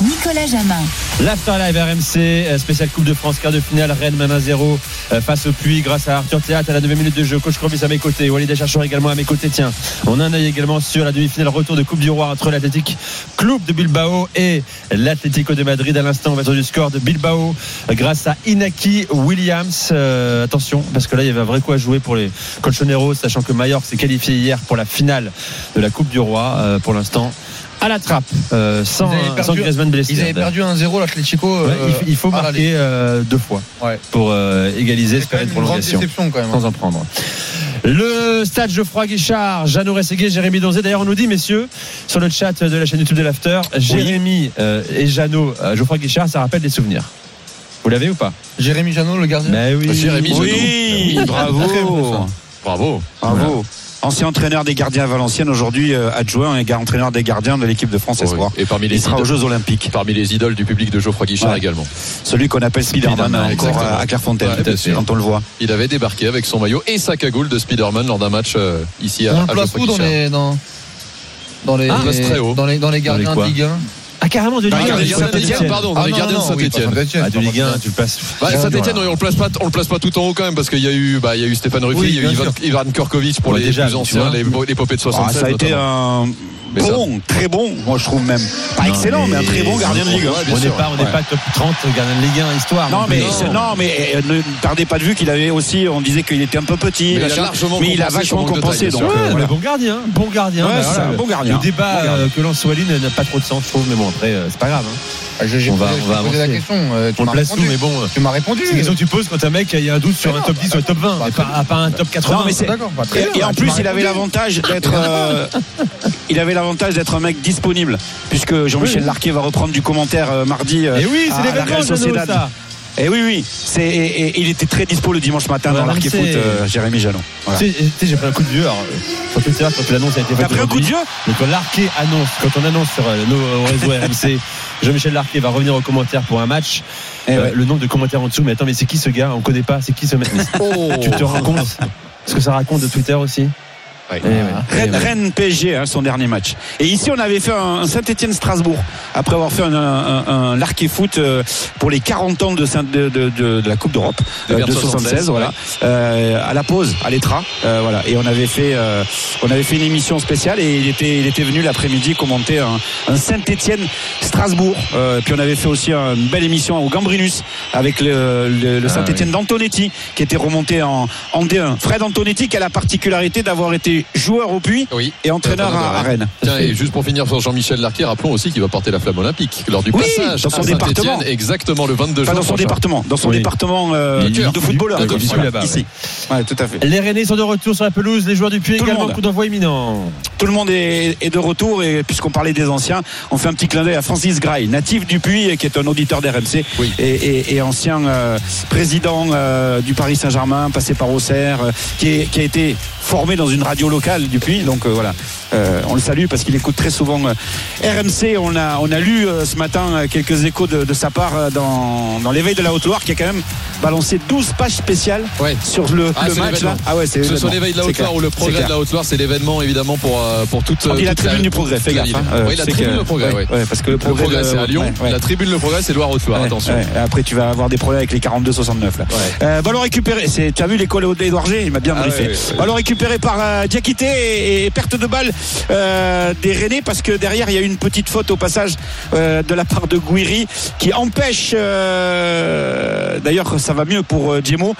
Nicolas Jamin. L'Afterlive RMC, euh, spécial Coupe de France, quart de finale, Rennes mène 1-0 euh, face au Puy grâce à Arthur Théâtre à la 9 minute de jeu. Coach Corbis à mes côtés, Walid Chercheur également à mes côtés. Tiens, on a un également sur la demi-finale retour de Coupe du Roi entre l'Athletic Club de Bilbao et l'Atlético de Madrid. À l'instant, on va sur du score de Bilbao euh, grâce à Inaki Williams. Attention, parce que là, il y avait un vrai coup à jouer pour les Colchoneros, sachant que Mallorca s'est qualifié hier pour la finale de la Coupe du Roi. Pour l'instant, à la trappe, euh, sans, Ils avaient perdu- sans Griezmann blessé. Ils avaient perdu 1-0 l'Atlético. Ouais, euh, il, il faut marquer euh, deux fois Ouais. pour euh, égaliser, une une grande prolongation déception quand même. sans en prendre. Le stade Geoffroy Guichard, Jeannot Rességuier, Jérémy Donzé. D'ailleurs, on nous dit, messieurs, sur le chat de la chaîne YouTube de l'After, Jérémy euh, et Jeannot, euh, Geoffroy Guichard, ça rappelle des souvenirs. Vous l'avez ou pas Jérémy Janot, le gardien. Ben oui. Jérémy. Oui, bon, bravo. Bravo. Bravo. Ancien entraîneur des gardiens à Valenciennes, aujourd'hui euh, adjoint et entraîneur des gardiens de l'équipe de France Oui. Espoir. Et parmi les, Il sera aux idoles, Jeux Olympiques. parmi les idoles du public de Geoffroy Guichard Ouais. également. Celui qu'on appelle Spiderman Spiderman, encore exactement. à Clairefontaine, Ouais, quand on le voit. Il avait débarqué avec son maillot et sa cagoule de Spider-Man lors d'un match euh, ici à, On à Geoffroy dans les dans dans les Ah, dans les dans les gardiens de Ligue 1. Ah, carrément, de Dans Ligue les 1, gardiens de de Saint-Étienne. Saint-Étienne, pardon, dans Ah, les gardiens de Saint-Etienne. Saint-Étienne, Ah, de Ligue 1, Saint-Étienne. tu le passes. Bah, Saint-Etienne, on le place pas, on le place pas tout en haut quand même parce qu'il y a eu, bah, il y a eu Stéphane Ruffi, Oui, il y a eu Ivan, Kurkovic pour les plus tu anciens, vois. les l'épopée de Ah, 76. ça a été notamment. un Mais ça- bon, très bon, moi je trouve même. Pas Non, excellent, mais, un très bon gardien de Ligue 1. Ouais, bien On n'est pas, on n'est Ouais. pas top 30 gardien de Ligue 1 histoire. Non mais, Non. mais euh, ne perdez pas de vue qu'il avait aussi, on disait qu'il était un peu petit, Mais il a mais il a vachement compensé. taille, Donc, euh, Ouais, voilà. bon gardien, bon gardien. Ouais, bah, c'est voilà, un le- bon gardien. Le débat Bon gardien. euh, que lance n'a pas trop de sens, je trouve, mais bon, après, euh, c'est pas grave. hein. Ah, j'ai On va- on va posé la avancer. question. euh, tu On le m'as place où, répondu. mais bon. euh, Tu m'as répondu. C'est une question que tu poses quand un mec il y a un doute sur Mais un top 10 ou un top 20, bah, et pas, pas un top 80. Non, mais c'est- bah, Et, en plus, m'as il avait répondu. l'avantage d'être, euh, il avait l'avantage d'être un mec disponible, puisque Jean-Michel Oui. Larquet va reprendre du commentaire euh, mardi. Et oui, c'est à la Real Sociedad. Et oui, oui, c'est, et, et il était très dispo le dimanche matin Ouais, dans mais Foot, euh, Jérémy Jalon. Voilà. Tu sais, j'ai pris un coup de vieux. Alors, euh, sur Twitter, quand l'annonce a été T'as faite pris un coup de vieux donc quand Larquet annonce, quand on annonce sur euh, nos réseaux RMC, Jean-Michel Larquet va revenir aux commentaires pour un match. Eh euh, ouais. Le nombre de commentaires en dessous, mais attends, mais c'est qui ce gars? On connaît pas, c'est qui ce mec? Mais Oh. Tu te rends compte ce que ça raconte de Twitter aussi? Eh ouais, eh Rennes. Rennes PSG, hein, son dernier match. Et ici, on avait fait un, Saint-Etienne-Strasbourg, après avoir fait un, un, un Larquet Foot euh, pour les 40 ans de, Saint- de, de, de- de la Coupe d'Europe, De euh, vers de 76, voilà. Euh, à la pause, à l'Etra, euh, voilà. Et on avait fait, euh, on avait fait une émission spéciale et il était, il était venu l'après-midi commenter un, un Saint-Etienne-Strasbourg. Euh, puis on avait fait aussi une belle émission au Gambrinus avec le, le- le Ah, Saint-Etienne d'Antonetti qui était remonté en, en D1. Fred Antonetti qui a la particularité d'avoir été joueur au puits Oui. et entraîneur à, à Rennes. Tiens, et juste pour finir sur Jean-Michel Larquet, rappelons aussi qu'il va porter la flamme olympique lors du Oui, passage dans son à département. exactement le 22 Enfin, juin dans son prochain. département, dans son Oui. département euh, de footballeur. Voilà, ici. Ouais, tout à fait. Les Rennais sont de retour sur la pelouse, les joueurs du Puy le également, monde. coup d'envoi imminent. Tout le monde est, est de retour et puisqu'on parlait des anciens, on fait un petit clin d'œil à Francis Grail, natif du Puy et qui est un auditeur d'RMC Oui. et, et- et ancien euh, président euh, du Paris Saint-Germain, passé par Auxerre, euh, qui, est- qui a été formé dans une radio locale du Puy. Donc euh, voilà, Euh, on le salue parce qu'il écoute très souvent euh, RMC. On a, on a lu euh, ce matin quelques échos de, de sa part dans, dans l'éveil de la Haute-Loire qui a quand même balancé 12 pages spéciales Ouais. sur le, Ah, le match là. Ah ouais, c'est ce l'événement. l'éveil de la Haute-Loire ou le progrès de la Haute-Loire, c'est l'événement évidemment pour, pour toute. On dit la toute tribune du progrès, fais gaffe. hein. Euh, oui, la tribune progrès, ouais, oui. ouais, parce que le progrès, c'est à Lyon. La tribune le progrès, c'est Loire-Haute-Loire. Attention. Après, tu vas avoir des problèmes avec les 42-69 là. Ouais. Euh, ballon récupéré. Tu as vu l'école d'Edouard G Il m'a bien Ah briefé. Ballon récupéré par Diakité et, et perte de balle euh, des Rennais parce que derrière il y a eu une petite faute au passage euh, de la part de Guiri qui empêche euh, d'ailleurs ça va mieux pour Djemo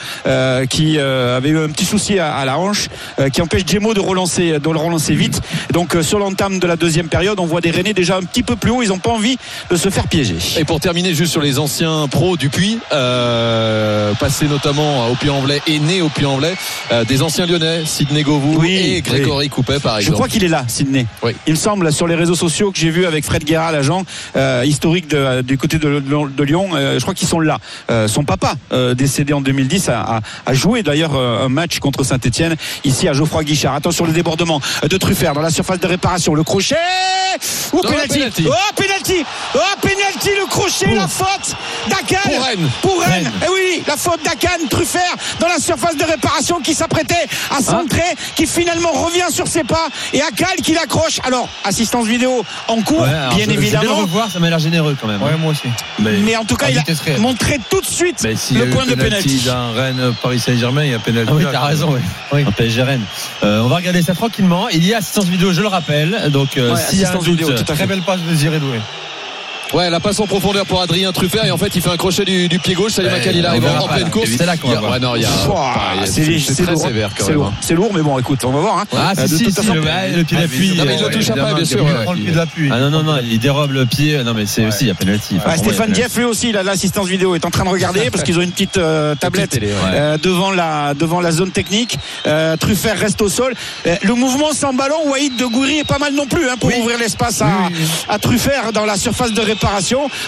qui avait eu un petit souci à, à la hanche qui empêche Djemo de relancer de le relancer vite. Donc sur l'entame de la deuxième période on voit des Rennais déjà un petit peu plus haut. Ils n'ont pas envie de se faire piéger. Et pour terminer juste sur les anciens pros du Puy, passés notamment au Puy-en-Velay et nés au Puy-en-Velay, des anciens Lyonnais, Sidney Govou Oui, et Grégory Coupet par Je exemple. crois qu'il est là, Sydney. Oui. Il me semble sur les réseaux sociaux que j'ai vu avec Fred Guerra, l'agent euh, historique de- du côté de, de- de Lyon. euh, je crois qu'ils sont là. Euh, son papa, euh, décédé en 2010, a, a- a joué d'ailleurs euh, un match contre Saint-Etienne ici à Geoffroy Guichard. Attention le débordement de Truffert dans la surface de réparation. Le crochet ou Non, penalty. penalty. Oh penalty Oh penalty le crochet la faute d'Akan Pour Rennes. pour Rennes. Rennes. Eh oui, la faute d'Akan Truffert dans la surface de réparation qui s'apprêtait à centrer, qui finalement revient sur ses pas et Akal qui l'accroche. Alors, assistance vidéo en cours, Ouais, bien je- je vais le évidemment. revoir, ça m'a l'air généreux quand même. Ouais, moi aussi. Mais, Mais en tout cas, il a réelle. montré tout de suite mais le point de penalty pénalty. dans Rennes, Paris Saint-Germain, il y a penalty. Ah oui, t'as raison, oui. En PSG Rennes. Euh, on va regarder ça tranquillement. Il y a assistance vidéo, je le rappelle. Donc, euh, Ouais, s'il y a un doute, vidéo, tout à Très belle passe de Désiré Doué. Ouais, la passe en profondeur pour Adrien Truffert et en fait il fait un crochet du, du pied gauche. Salim Makal il arrive en pleine course. C'est là qu'on va voir. Ouais, non, il y a. C'est très lourd. sévère quand même. lourd. C'est lourd, mais bon, écoute, on va voir. hein. Ah, Euh, si, de si, toute si, façon, le, pied Ah, d'appui. Non, mais il le euh, touche bien sûr. il. Prends le pied. Ah non, non, non, il dérobe le pied. Non, mais c'est aussi, il y a penalty. Enfin, Ah, Stéphane. Jeff lui aussi, l'assistance vidéo est en train de regarder parce qu'ils ont une petite euh, tablette euh, devant la devant la zone technique. Euh, Truffert reste au sol. Euh, le mouvement sans ballon, Waïd de Gouiri est pas mal non plus hein, pour ouvrir l'espace à, Truffert dans la surface de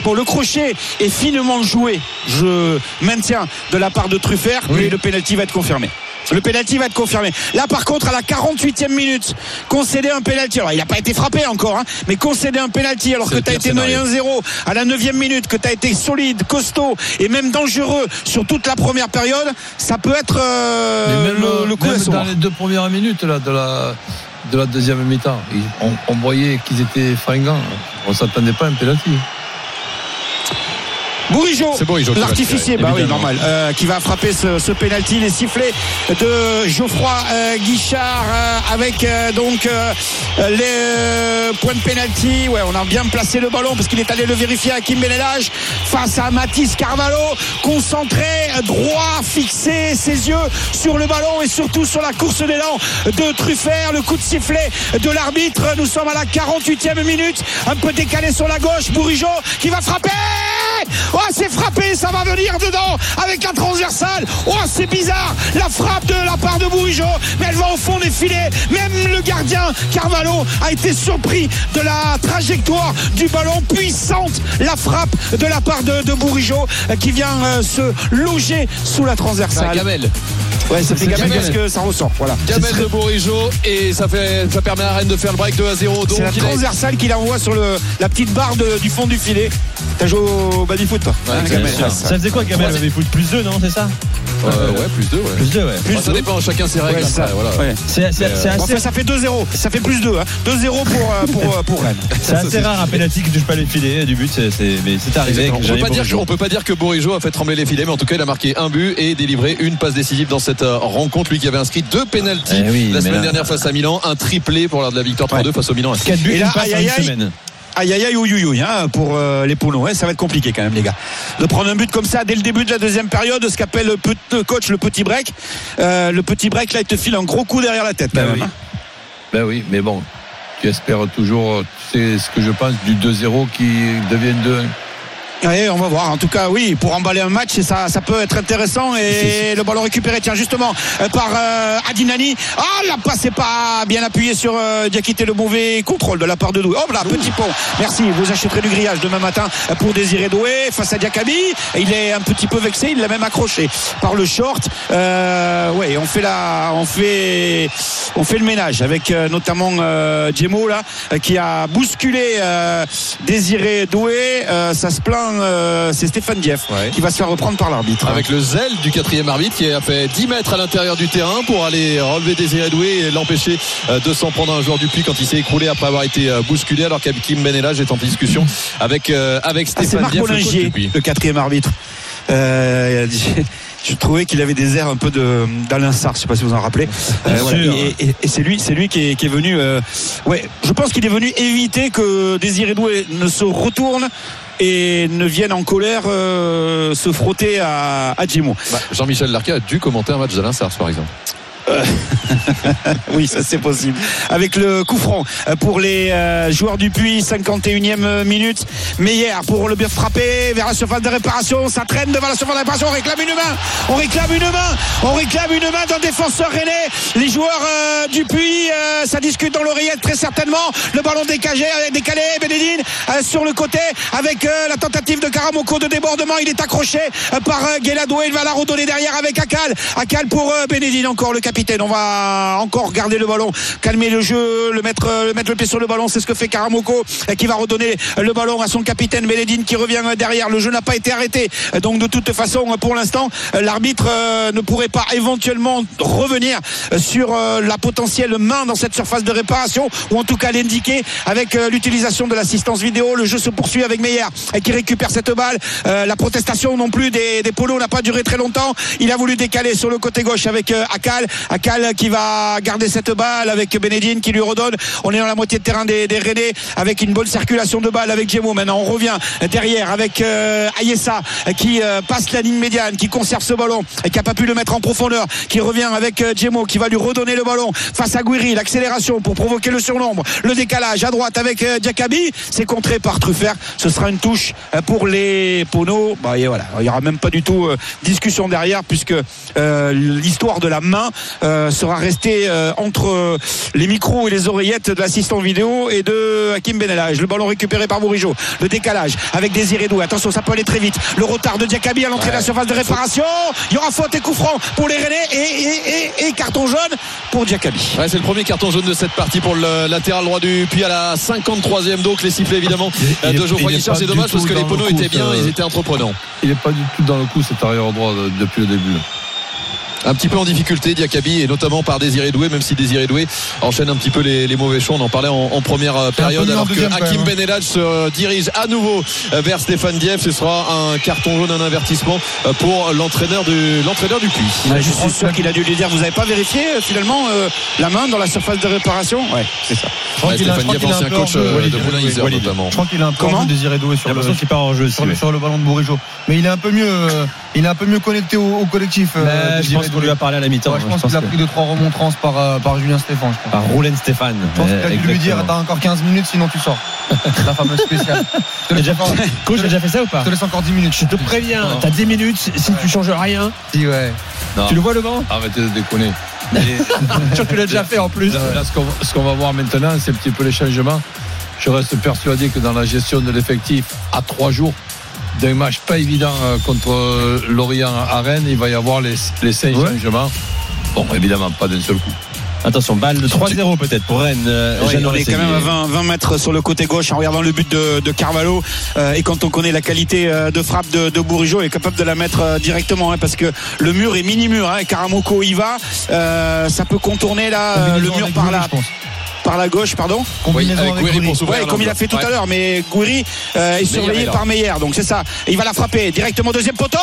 Bon, le crochet est finement joué. Je maintiens de la part de Truffert, mais le penalty va être confirmé. Le penalty va être confirmé. Là, par contre, à la 48e minute, concéder un penalty. Alors, il n'a pas été frappé encore, hein, mais concéder un penalty alors que tu as été mené scénario. 1-0 à la 9e minute, que tu as été solide, costaud et même dangereux sur toute la première période, ça peut être euh, même, le, le coup même dans les deux premières minutes là, de, la, de la deuxième mi-temps, on, voyait qu'ils étaient fringants. On ne s'attendait pas à un penalty. Bourigeau, l'artificier, bah oui, normal, euh, qui va frapper ce, ce penalty, les sifflets de Geoffroy euh, Guichard euh, avec donc les points de penalty. Ouais, on a bien placé le ballon parce qu'il est allé le vérifier à Kim Benelage face à Mathis Carvalho, concentré, droit, fixé, ses yeux sur le ballon et surtout sur la course d'élan de Truffert, le coup de sifflet de l'arbitre. Nous sommes à la 48e minute, un peu décalé sur la gauche, Bourigeau qui va frapper. Oh, c'est frappé, ça va venir dedans avec la transversale. Oh, c'est bizarre, la frappe de la part de Bourigeau, mais elle va au fond des filets. Même le gardien Carvalho a été surpris de la trajectoire du ballon puissante, la frappe de la part de, de euh, qui vient euh, se loger sous la transversale. Ouais, ça fait gamelle Gamel. parce que ça ressort. Voilà. Gamel de Bourigeau et ça fait ça permet à Rennes de faire le break 2 à 0. Donc C'est la est- transversale qu'il envoie sur le, la petite barre de- du fond du filet. T'as joué au baby-foot, toi Ouais, Hein, Bien sûr. Ça faisait quoi, Gamel avait foot? Plus 2, non C'est ça? Euh, ouais, plus 2 ouais. Plus 2, ouais. Plus Bon, ça dépend, chacun ses règles. Ouais, ça. voilà. Ouais. C'est c'est- c'est Bon, assez enfin, ça fait 2-0. Ça fait plus 2. Hein. 2-0 pour, euh, pour, euh, pour Rennes. C'est assez rare un penalty qui touche pas les filets du but, c'est- c'est- mais c'est arrivé. On peut, pas dire, Bourigeau. on peut pas dire que Bourigeau a fait trembler les filets, mais en tout cas, il a marqué un but et délivré une passe décisive dans cette euh, rencontre. Lui qui avait inscrit deux pénalties Eh oui, la semaine là- dernière face à Milan, un triplé pour l'heure de la victoire 3-2 face au Milan. 4 buts, Et là, une passe aïe, en aïe, une aïe. semaine. Aïe aïe aïe, ouïe, ouïe, hein, pour euh, les Pono. Ouais, ça va être compliqué quand même, les gars. De prendre un but comme ça dès le début de la deuxième période, ce qu'appelle le, coach le petit break. Euh, le petit break, là, il te file un gros coup derrière la tête, quand Ben même. oui. hein. Ben oui, mais bon, tu espères toujours, sais ce que je pense, du 2-0 qui devienne 2-1. Ouais, on va voir. En tout cas, oui, pour emballer un match, ça, ça peut être intéressant. Et le ballon récupéré, tiens, justement, euh, par euh, Adinani. Ah, la passe n'est pas bien appuyée sur euh, Diakité, le mauvais contrôle de la part de Doué. Oh là, petit pont. Merci. Vous achèterez du grillage demain matin pour Désiré Doué face à Diakabi. Il est un petit peu vexé. Il l'a même accroché par le short. Euh, ouais, on fait la, on fait, on fait le ménage avec euh, notamment euh, Djemo là, euh, qui a bousculé euh, Désiré Doué. Euh, ça se plaint. Euh, c'est Stéphane Dieff Ouais. qui va se faire reprendre par l'arbitre. Avec le zèle du quatrième arbitre qui a fait 10 mètres à l'intérieur du terrain pour aller relever Désiré Doué et l'empêcher euh, de s'en prendre à un joueur du puits quand il s'est écroulé après avoir été euh, bousculé alors qu'Akim Benelage est en discussion avec, euh, avec Ah, c'est Stéphane Marc Dieff, le le quatrième arbitre. Euh, je trouvais qu'il avait des airs un peu de d'Alain Sarr, je sais pas si vous en rappelez. Voilà. Et, et- et c'est lui, c'est lui qui est, qui est venu. euh, ouais, je pense qu'il est venu éviter que Désiré Doué ne se retourne et ne vienne en colère euh, se frotter à, à. Bah, Jean-Michel Larquet a dû commenter un match d'Alain Sars, par exemple. Oui, ça c'est possible. Avec le coup franc euh, pour les euh, joueurs du Puy, 51e minute. Meyer pour le bien frappé vers la surface de réparation. Ça traîne devant la surface de réparation. On réclame une main. On réclame une main. On réclame une main d'un défenseur rennais. Les joueurs euh, du Puy, euh, ça discute dans l'oreillette très certainement. Le ballon décagé, décalé. Benedine sur le côté avec la tentative de Karamoko de débordement. Il est accroché par Guéladoué. Il va la redonner derrière avec Akal. Akal pour Benedine encore le capitaine. On va encore garder le ballon, calmer le jeu, le mettre, euh, le mettre le pied sur le ballon. C'est ce que fait Karamoko euh, qui va redonner le ballon à son capitaine Benedine qui revient euh, derrière. Le jeu n'a pas été arrêté. Donc de toute façon, pour l'instant, l'arbitre ne pourrait pas éventuellement revenir sur la potentielle main dans cette surface de réparation ou en tout cas l'indiquer avec l'utilisation de l'assistance vidéo. Le jeu se poursuit avec Meyer qui récupère cette balle. La protestation non plus des, polos n'a pas duré très longtemps. Il a voulu décaler sur le côté gauche avec Akal. Akal qui va garder cette balle avec Benedine qui lui redonne. On est dans la moitié de terrain des, des avec une bonne circulation de balle avec Gemo. Maintenant on revient derrière avec euh, Ayessa qui euh, passe la ligne médiane, qui conserve ce ballon et qui a pas pu le mettre en profondeur, qui revient avec euh, qui va lui redonner le ballon face à Guiri. L'accélération pour provoquer le surnombre. Le décalage à droite avec euh, Diakabi. C'est contré par Truffert. Ce sera une touche euh, pour les Pono. Bah, et voilà, il y aura même pas du tout euh, discussion derrière puisque l'histoire de la main euh, sera restée euh, entre euh, les micros et les oreillettes de l'assistant vidéo et de Hakim Benelage. Le ballon récupéré par Bourigeau. Le décalage avec Désiré Doué. Attention, ça peut aller très vite. Le retard de Diakabi à l'entrée de la surface de réparation. Il y aura faute et coup franc pour les Rennais et, et, et, et carton jaune pour Diakabi. Ouais, c'est le premier carton jaune de cette partie pour le latéral droit du Puy à la 53e. Donc les sifflets évidemment Il de Geoffroy Guichard. C'est dommage parce que les poneaux coup, étaient bien, ils étaient entreprenants. Il n'est pas du tout dans le coup cet arrière droit de- depuis le début. Un petit peu en difficulté Diakabi et notamment par Désiré Doué, même si Désiré Doué enchaîne un petit peu les, les mauvais choix. On en parlait en, en première euh, période alors que Hakim hein. Benelage se euh, dirige à nouveau euh, vers Stéphane Dieff. Ce sera un carton jaune, un avertissement pour l'entraîneur du l'entraîneur du Puy. je suis sûr qu'il a dû lui dire vous n'avez pas vérifié finalement euh, la main dans la surface de réparation? Ouais, c'est ça. Je crois Ouais, qu'il a- je Stéphane crois Dieff, qu'il a un ancien peu coach de Moulin notamment. Je crois qu'il a un peu Comment désiré doué sur le, part en jeu le- ouais. sur le ballon de Bourigeau. Mais il est un peu mieux, euh, il est un peu mieux connecté au, au collectif. euh, Mais je pense qu'on lui a parlé à la mi-temps. Ouais, je hein. pense qu'il a pris deux trois remontrances par, euh, par Julien Stéphane. Je pense. Par Roulen Stéphane. Je pense qu'il a dû lui dire t'as encore 15 minutes sinon tu sors. La fameuse spéciale. Déjà- Coach, j'ai déjà fait ça ou pas je te laisse encore 10 minutes. Je te préviens, t'as 10 minutes, si tu changes rien, Si, ouais. Non. tu le vois le vent Arrêtez de déconner. Je suis sûr que tu l'as déjà fait en plus. Là, là, ce qu'on ce qu'on va voir maintenant, c'est un petit peu les changements. Je reste persuadé que dans la gestion de l'effectif, à trois jours d'un match pas évident euh, contre euh, Lorient à Rennes, il va y avoir les, les cinq Ouais. changements. Bon, évidemment, pas d'un seul coup. Attention, balle de 3-0 peut-être pour Rennes. euh, on est quand même à 20, 20 mètres sur le côté gauche en regardant le but de, de Carvalho Euh, et quand on connaît la qualité de frappe de, de Bourigeau il est capable de la mettre directement hein, parce que le mur est mini mur hein, Karamoko y va Euh, ça peut contourner là euh, le mur par je pense. Par la gauche pardon Combinaison avec avec Gouiri Gouiri. pour s'ouvrir Ouais, comme il a fait tout Ouais. à l'heure, mais Gouiri euh, est surveillé par Meyer, donc c'est ça. Et il va la frapper directement deuxième poteau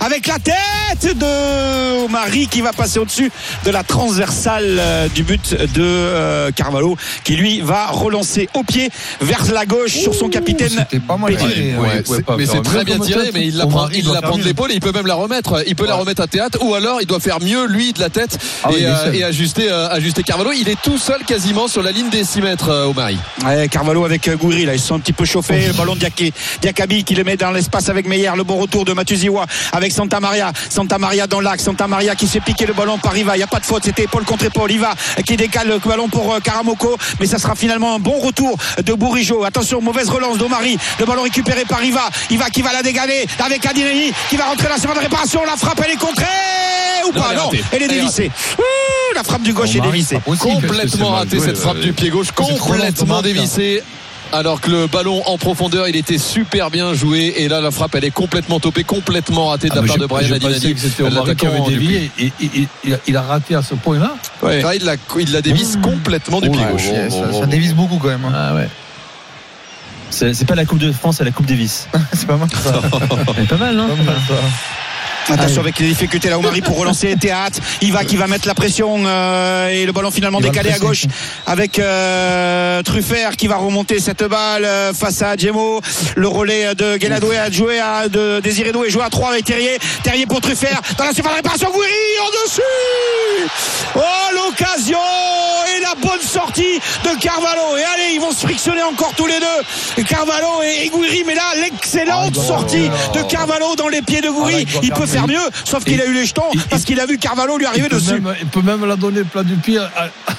avec la tête de Marie qui va passer au-dessus de la transversale euh, du but de euh, Carvalho, qui lui va relancer au pied vers la gauche sur son capitaine. C'était pas mal tiré. Ouais, pas mais c'est très bien tiré, tête. mais il la prend, il la prend de l'épaule et il peut même la remettre. Il peut la remettre à théâtre ou alors il doit faire mieux lui de la tête Ah oui, et, euh, ajuster, euh, ajuster Carvalho. Il est tout seul quasiment sur la ligne des 6 mètres euh, au Marie. Ouais, Carvalho avec euh, Gouiri, là, ils se sont un petit peu chauffés. Le ballon de Diaké- Diakabi qui le met dans l'espace avec Meyer. Le bon retour de Matuziwa avec Santa Maria. Santa Maria dans l'axe. Santa Maria qui s'est piqué le ballon par Iva. Il n'y a pas de faute. C'était épaule contre épaule. Iva qui décale le ballon pour euh, Karamoko. Mais ça sera finalement un bon retour de Bourigeau. Attention, mauvaise relance d'Omari. Le ballon récupéré par Iva. Iva qui va la dégaler avec Adinani qui va rentrer la seconde réparation. La frappe, elle est contrée ou pas Non, ratée. elle est dévissée. Ouh, la frappe du gauche est dévissée. Complètement c'est mal raté joué, cette frappe du pied gauche, lent, complètement dévissée. Alors que le ballon en profondeur, il était super bien joué. Et là, la frappe, elle est complètement topée, complètement ratée de Ah, la part de Brian Adinani. il, a, il a raté à ce point-là. Ouais. Là, il la, il la dévisse complètement du Oh, pied gauche. ça, ça dévisse beaucoup quand même. hein. Ah ouais. C'est c'est pas la Coupe de France, c'est la Coupe Davis. C'est pas mal ça. C'est pas mal, non Pas mal, ça. Attention avec les difficultés là, Marie pour relancer Théâtre. Il va qui va mettre la pression euh, et le ballon finalement Il décalé à gauche avec euh, Truffert qui va remonter cette balle euh, face à Djemo. Le relais de Guéladoué a joué à de Désiré Doué, joué à 3 avec Terrier. Terrier pour Truffert dans la surface de réparation. Gouiri en dessus. Oh l'occasion sortie de Carvalho. Et allez, ils vont se frictionner encore tous les deux. Carvalho et, Gouiri, mais là l'excellente sortie de Carvalho dans les pieds de Ah, Gouiri. il peut faire mieux, sauf qu'il a eu les jetons parce qu'il a vu Carvalho lui arriver dessus. même, il peut même la donner plat du pied à,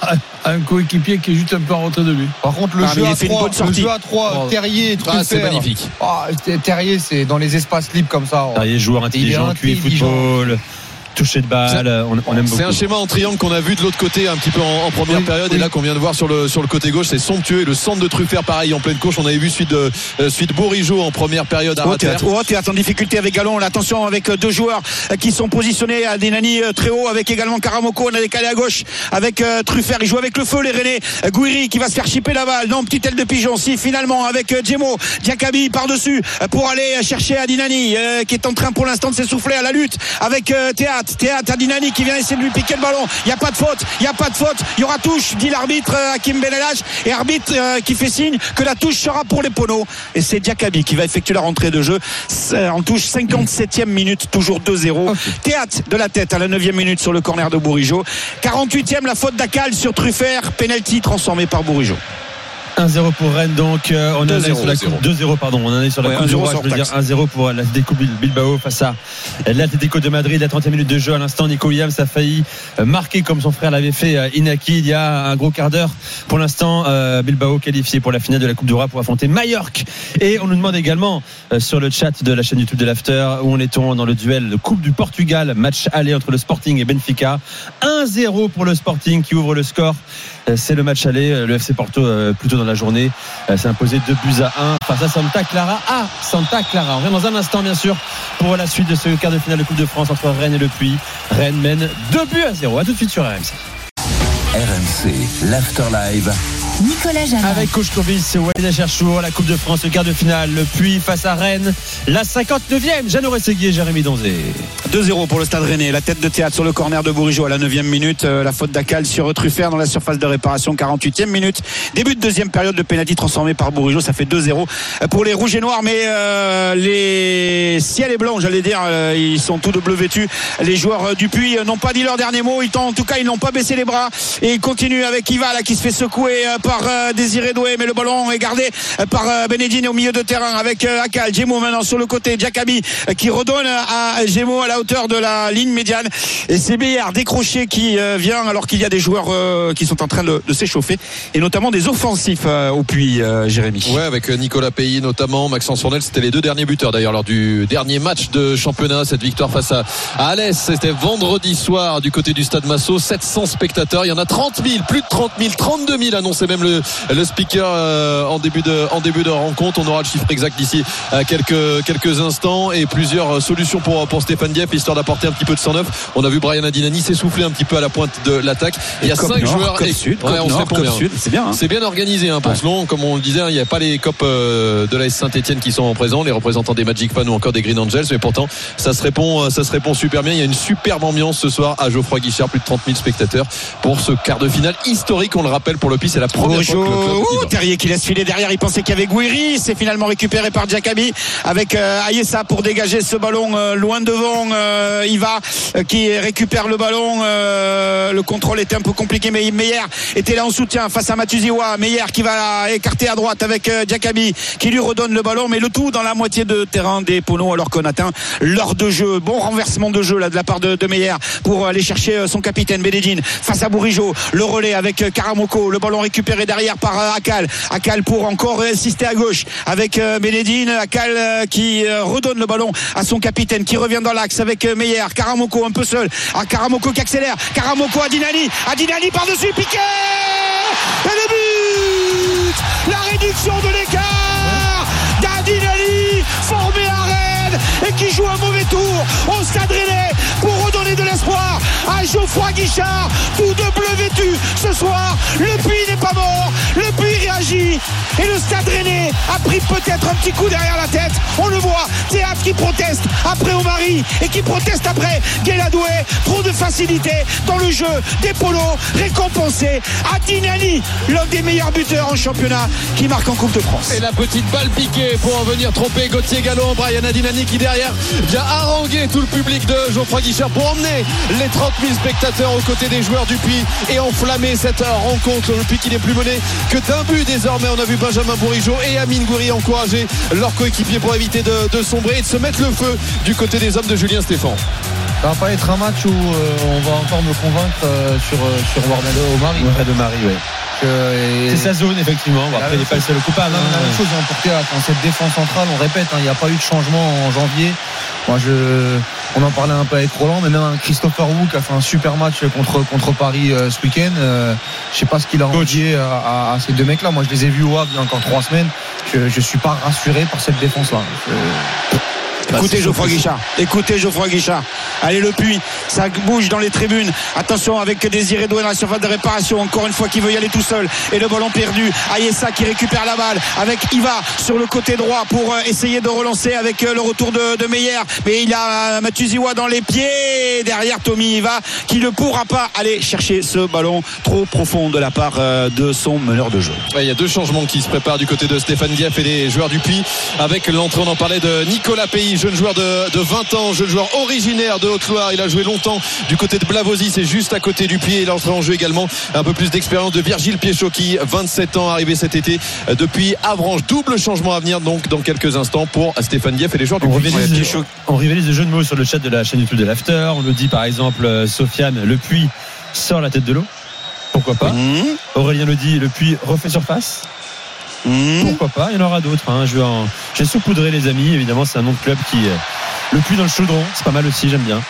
à- à un coéquipier qui est juste un peu en retrait de lui. Par contre, le Ah, jeu à fait une 3, bonne le sortie. jeu à 3, Oh. Terrier et Ah, c'est magnifique. Ah, Terrier, c'est dans les espaces libres comme ça. Terrier, joueur intelligent, QI intelligent. football, toucher de balle, on, on aime beaucoup. C'est un schéma en triangle qu'on a vu de l'autre côté un petit peu en, en première Oui, période oui. et là qu'on vient de voir sur le sur le côté gauche c'est somptueux et le centre de Truffert pareil en pleine course on avait vu suite de euh, suite Bourigeau en première période à Oh, Rater. théâtre, oh, théâtre en difficulté avec Gallon. Là, Attention avec euh, deux joueurs euh, qui sont positionnés à Denani très haut avec également Karamoko. On a décalé à gauche avec Truffert. Il joue avec le feu, les Rennais. Gouiri qui va se faire chipper la balle. Non, petite aile de pigeon. Si finalement avec Djemo, Diakabi par-dessus pour aller chercher Adinani qui est en train pour l'instant de s'essouffler à la lutte avec euh, Théâtre. Théâtre, Adinani qui vient essayer de lui piquer le ballon. Il n'y a pas de faute. Il n'y a pas de faute. Il y aura touche, dit l'arbitre euh, Hakim Benelage. Et arbitre euh, qui fait signe que la touche sera pour les poneaux. Et c'est Diakabi qui va effectuer la rentrée de jeu. C'est En touche 57e minute, toujours 2-0. Théâtre de la tête à la 9e minute sur le corner de Bourigeau. 48e, la faute d'Acal sur Truffert. Penalty transformé par Bourigeau. 1-0 pour Rennes donc euh, on en 2-0, est sur la coupe 2-0 pardon on en est sur la Ouais, coupe 1-0 du roi je veux dire taxe. 1-0 pour l'Atlético Bilbao face à l'Atlético de Madrid la 30e minute de jeu à l'instant. Nico Williams a failli euh, marquer comme son frère l'avait fait euh, Inaki il y a un gros quart d'heure pour l'instant Bilbao qualifié pour la finale de la Coupe du Roi pour affronter Mallorca et on nous demande également sur le chat de la chaîne YouTube de l'After où on est on dans le duel de Coupe du Portugal match aller entre le Sporting et Benfica. 1-0 pour le Sporting qui ouvre le score c'est le match aller Euh, le FC Porto euh, plutôt dans la journée. Euh, s'est imposé 2 buts à 1 face à Santa Clara à Santa Clara. On revient dans un instant bien sûr pour la suite de ce quart de finale de Coupe de France entre Rennes et le Puy. Rennes mène 2 buts à 0 à tout de suite sur RMC RMC, l'After Live. Nicolas Jamin. avec Coach Covis, Walid Cherchour, la Coupe de France, le quart de finale, le Puy face à Rennes, la 59e, Jeannot Rességuier et Jérémy Donzé. 2-0 pour le Stade Rennais. La tête de théâtre sur le corner de Bourigeau à la 9e minute. Euh, La faute d'Acal sur Truffert dans la surface de réparation. 48e minute. Début de deuxième période de pénalty transformé par Bourigeau. Ça fait 2-0 pour les Rouges et Noirs. Mais euh, les ciels et blancs, j'allais dire, euh, ils sont tout de bleu vêtus. Les joueurs euh, du Puy euh, n'ont pas dit leur dernier mot. Ils en tout cas, ils n'ont pas baissé les bras. Et ils continuent avec Iva là, qui se fait secouer euh, par euh, Désiré Doué. Mais le ballon est gardé euh, par euh, Benedine au milieu de terrain avec Akal. Gemo maintenant sur le côté. Euh, qui redonne à Gemo à la hauteur de la ligne médiane. Et c'est Béard décroché qui vient alors qu'il y a des joueurs qui sont en train de, s'échauffer. Et notamment des offensifs au euh, Jérémy. Ouais, avec Nicolas Pays notamment, Maxence Fournel, c'était les deux derniers buteurs d'ailleurs lors du dernier match de championnat. Cette victoire face à, à Alès, c'était vendredi soir du côté du stade Massot. 700 spectateurs, il y en a 30 000, plus de 30 000, 32 000 annoncé même le, le speaker euh, en début de en début de rencontre. On aura le chiffre exact d'ici à quelques quelques instants et plusieurs solutions pour pour Stéphane Dieppe histoire d'apporter un petit peu de 109. On a vu Brian Adinani s'essouffler un petit peu à la pointe de l'attaque. Il y a Cop cinq Nord, joueurs Cop et- Sud, Ouais, on se Nord, bien. Sud, c'est bien. hein. C'est bien organisé hein, pour Selon, comme on le disait, hein, il n'y a pas les copes euh, de la Saint-Etienne qui sont présents, les représentants des Magic Fans ou encore des Green Angels, mais pourtant ça se répond, euh, ça se répond super bien. Il y a une superbe ambiance ce soir à Geoffroy Guichard, plus de 30 000 spectateurs pour ce quart de finale historique. On le rappelle pour le PIS, c'est la première y ouh. Terrier qui laisse filer derrière, il pensait qu'il y avait Gouiri, c'est finalement récupéré par Diakabi avec euh, Ayessa pour dégager ce ballon euh, loin devant euh, Iva qui récupère le ballon le contrôle était un peu compliqué mais Meyer était là en soutien face à Matuziwa. Meyer qui va écarter à droite avec Diakabi qui lui redonne le ballon mais le tout dans la moitié de terrain des Pono alors qu'on atteint l'heure de jeu. Bon renversement de jeu là de la part de, de Meyer pour aller chercher son capitaine Bédédine face à Bourigeau. Le relais avec Karamoko. Le ballon récupéré derrière par euh, Akal. Akal pour encore insister à gauche avec euh, Bédédine Akal euh, qui redonne le ballon à son capitaine qui revient dans l'axe avec Meyer. Karamoko un peu seul. À Karamoko qui accélère. Karamoko à Dinani à Dinani par-dessus. Piqué et le but la réduction de l'écart d'Adinali formé à Rennes et qui joue un mauvais tour au Stade pour redonner de l'espoir à Geoffroy Guichard tout de bleu vêtu ce soir le puits n'est pas mort le puits réagit réagi et le stade rennais a pris peut-être un petit coup derrière la tête. On le voit, Théâtre qui proteste après Omari et qui proteste après Guéladoué. Trop de facilité dans le jeu des polos récompensé à Dinani, l'un des meilleurs buteurs en championnat qui marque en Coupe de France. Et la petite balle piquée pour venir tromper Gauthier Gallon, Brian Adinani qui derrière vient haranguer tout le public de Geoffroy Guichard pour emmener les 30 000 spectateurs aux côtés des joueurs du Puy et enflammer cette rencontre. Le Puy qui n'est plus mené que d'un but désormais. On a vu Benjamin Bourigeau et Amine Goury encourager leurs coéquipiers pour éviter de, de sombrer et de se mettre le feu du côté des hommes de Julien Stéphane. Ça va pas être un match où euh, on va encore me convaincre euh, sur, euh, sur au Mari. Près de Marie, ouais. C'est sa zone, effectivement. Bon, après, il n'est pas le seul coupable. Non, hein. la même chose hein, pour Théâtre. hein. Cette défense centrale, on répète, hein, il n'y a pas eu de changement en janvier. Moi, je, on en parlait un peu avec Roland, mais même un Christopher Wu qui a fait un super match contre, contre Paris euh, ce week-end. Euh, je sais pas ce qu'il a envié à, à- à ces deux mecs-là. Moi, je les ai vus au Havre il y a encore trois semaines. Je ne suis pas rassuré par cette défense-là. Je- Écoutez Geoffroy Guichard. Écoutez Geoffroy Guichard. Allez le puits. Ça bouge dans les tribunes. Attention avec Désiré Doué dans la surface de réparation. Encore une fois qui veut y aller tout seul. Et le ballon perdu. Ayessa qui récupère la balle avec Iva sur le côté droit pour euh, essayer de relancer avec euh, le retour de, de Meyer. Mais il a euh, Matuziwa dans les pieds. Derrière Tommy Iva qui ne pourra pas aller chercher ce ballon trop profond de la part de son meneur de jeu. Ouais, il y a deux changements qui se préparent du côté de Stéphane Diaf et des joueurs du Puy avec l'entrée, on en parlait de Nicolas Pays, jeune joueur de, de 20 ans, jeune joueur originaire de Haute-Loire. Il a joué longtemps du côté de Blavozy, c'est juste à côté du Puy. Et l'entrée en jeu également un peu plus d'expérience de Virgile Piechocki, 27 ans, arrivé cet été euh, depuis Avranches. Double changement à venir donc dans quelques instants pour Stéphane Diaf et les joueurs du On Puy. rivalise, de, on rivalise de jeux de mots sur le chat de la chaîne YouTube de l'After. On nous dit par exemple, euh, Sofiane, le puits sort la tête de l'eau. Pourquoi pas? Mmh. Aurélien le dit, le puits refait surface. Mmh. Pourquoi pas Il y en aura d'autres. Hein. Je vais en- J'ai saupoudré les amis. Évidemment, c'est un nom de club qui. euh, Le puits dans le chaudron, c'est pas mal aussi, j'aime bien.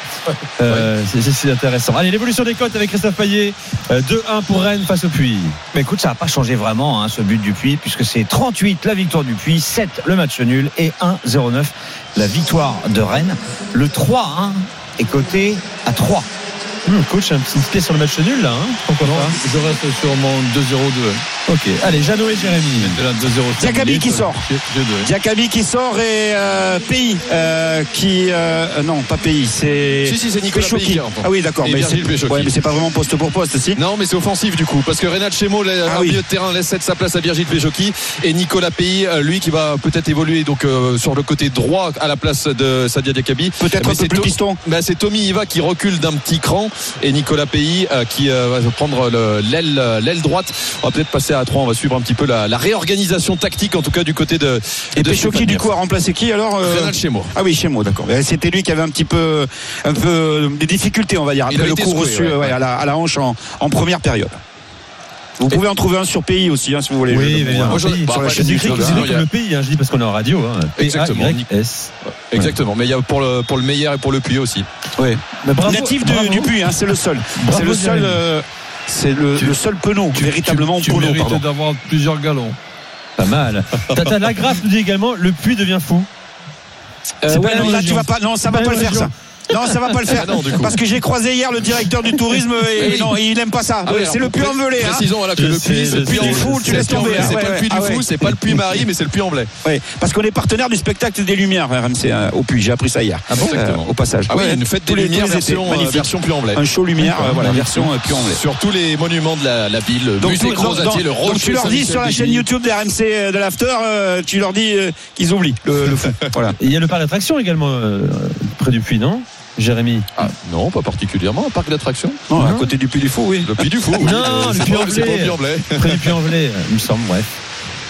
Euh, c'est- c'est- C'est intéressant. Allez, l'évolution des cotes avec Christophe Payet. Euh, 2-1 pour Rennes face au puits. Mais écoute, ça n'a pas changé vraiment hein, ce but du Puy, puisque c'est 38 la victoire du Puy, 7 le match nul et 1-0-9 la victoire de Rennes. Le 3-1 est coté à 3. Hum, coach, un petit pied sur le match nul là. Hein Pourquoi Non, pas je reste sur mon 2-0-2. Ok. Allez, Jeannot et Jérémy. Maintenant 2-0. Diakabi qui sort. Diakabi qui sort et euh, Pays euh, qui euh, non pas Pays c'est Si, si, c'est Nicolas. Pays ah oui d'accord mais c'est ouais, pas vraiment poste pour poste si Non, mais c'est offensif du coup, parce que Renat Chemo, le Ah oui. milieu de terrain, laisse sa place à Virgile Péjoki et Nicolas Pays, euh, lui qui va peut-être évoluer donc euh, sur le côté droit à la place de Sadia Diakabi. peut-être Mais un peu c'est plus To- piston c'est Tommy Iva qui recule d'un petit cran et Nicolas Pays euh, qui euh, va prendre le- l'aile l'aile droite. On va peut-être passer à 3 On va suivre un petit peu la, la réorganisation tactique en tout cas du côté de et de Péchoki du coup a remplacé qui alors euh, Renat Chemo. ah oui chez moi d'accord c'était lui qui avait un petit peu un peu des difficultés on va dire Il après avait le coup reçu ouais. euh, ouais, à, la, à la hanche en, en première période vous pouvez en trouver un sur Pays aussi hein, si vous voulez Oui, bien. Moi, Pays, bah, sur la après, chaîne écrit- c'est le pays, hein, je dis parce qu'on est en radio. Hein. Exactement. P-A-Y-S. Exactement, mais il y a pour le pour le meilleur et pour le puits aussi. bravo, natif de- du Puy hein, c'est le seul c'est le seul euh, c'est le, Tu- le seul penaud Tu- véritablement tu, tu penaud d'avoir plusieurs galons. Pas mal. Tata Lagrasse nous dit également le puits devient fou. Euh, ouais, non, là, tu vas pas, non, ça va pas le faire, ça. Non, ça va pas le faire. Ah non, du coup. Parce que j'ai croisé hier le directeur du tourisme et Oui. non, il aime pas ça. Ah oui, c'est le puits en velay. Hein. Précisons voilà, que Je le puits, le puits en je fou, tu laisses tomber. Ouais, C'est pas le puits ah du fou, c'est pas le puits Marie, mais c'est le puits Anglais. Ouais, parce qu'on est partenaire du spectacle des Lumières RMC euh, au puits. J'ai appris ça hier. Ah bon Exactement. au passage. Ah oui, une fête des lumières version, euh, puits Anglais. Un show lumière, euh, voilà, version euh, puits anglais. Sur tous les monuments de la, ville, musée le rocher donc tu leur dis sur la chaîne. YouTube des RMC euh, de l'After, euh, tu leur dis euh, qu'ils oublient le, foot. Voilà. Et il y a le parc d'attraction également euh, près du puits, non? Jérémy Ah, non, pas particulièrement, un parc d'attractions. Non, à côté du Puy du Fou, oui. Le puits du fou. oui. Non, Euh, le le puits Anglais. Près du puits Anglais, il me semble, bref.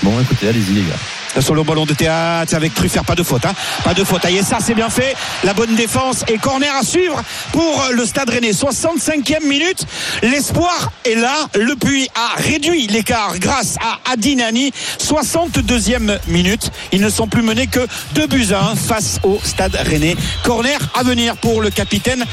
Bon, écoutez, allez-y les gars. Sur le ballon de théâtre avec Truffert, pas de faute. Hein. Pas de faute. Et ça, c'est bien fait. La bonne défense et corner à suivre pour le Stade Rennais. 65e minute. L'espoir est là. Le Puy a réduit l'écart grâce à Adinani. 62e minute. Ils ne sont plus menés que 2 buts à 1 face au Stade Rennais. Corner à venir pour le capitaine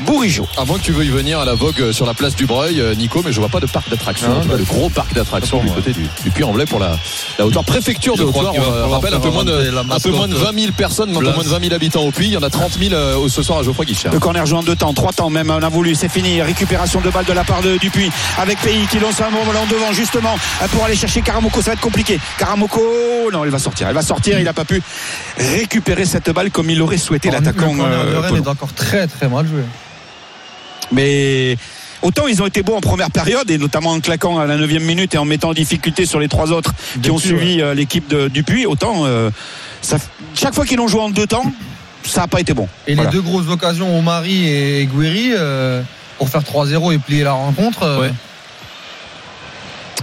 Bourigeau. À moins que tu veuilles venir à la Vogue euh, sur la place du Breuil, euh, Nico, mais je vois pas de parc d'attractions. Non, Tu vois, bah, le gros parc d'attractions du côté du, du Puy-en-Velay pour la, la hauteur préfecture de Je Haute-Loire. On euh, falloir rappelle un peu, moins de, inventer la un peu moins de mascotte 20 000 personnes, un peu moins de 20 000 habitants au Puy. Il y en a 30 000 euh, ce soir à Geoffroy Guichard. Le corner joue en deux temps, trois temps même, on a voulu, c'est fini. Récupération de balle de la part de Dupuis avec Pays qui lance un ballon devant justement pour aller chercher Karamoko. Ça va être compliqué. Karamoko, non, il va sortir. Il va sortir, il n'a pas pu récupérer cette balle comme il l'aurait souhaité l'attaquant. Le corner de Rennes est encore très très mal joué. Mais autant ils ont été bons en première période et notamment en claquant à la 9 minute et en mettant en difficulté sur les trois autres qui ont suivi euh, l'équipe Dupuis, autant euh, ça, chaque fois qu'ils l'ont joué en deux temps, ça n'a pas été bon. Et Voilà. les deux grosses occasions, Omari et Guiri, euh, pour faire 3-0 et plier la rencontre. euh, Ouais.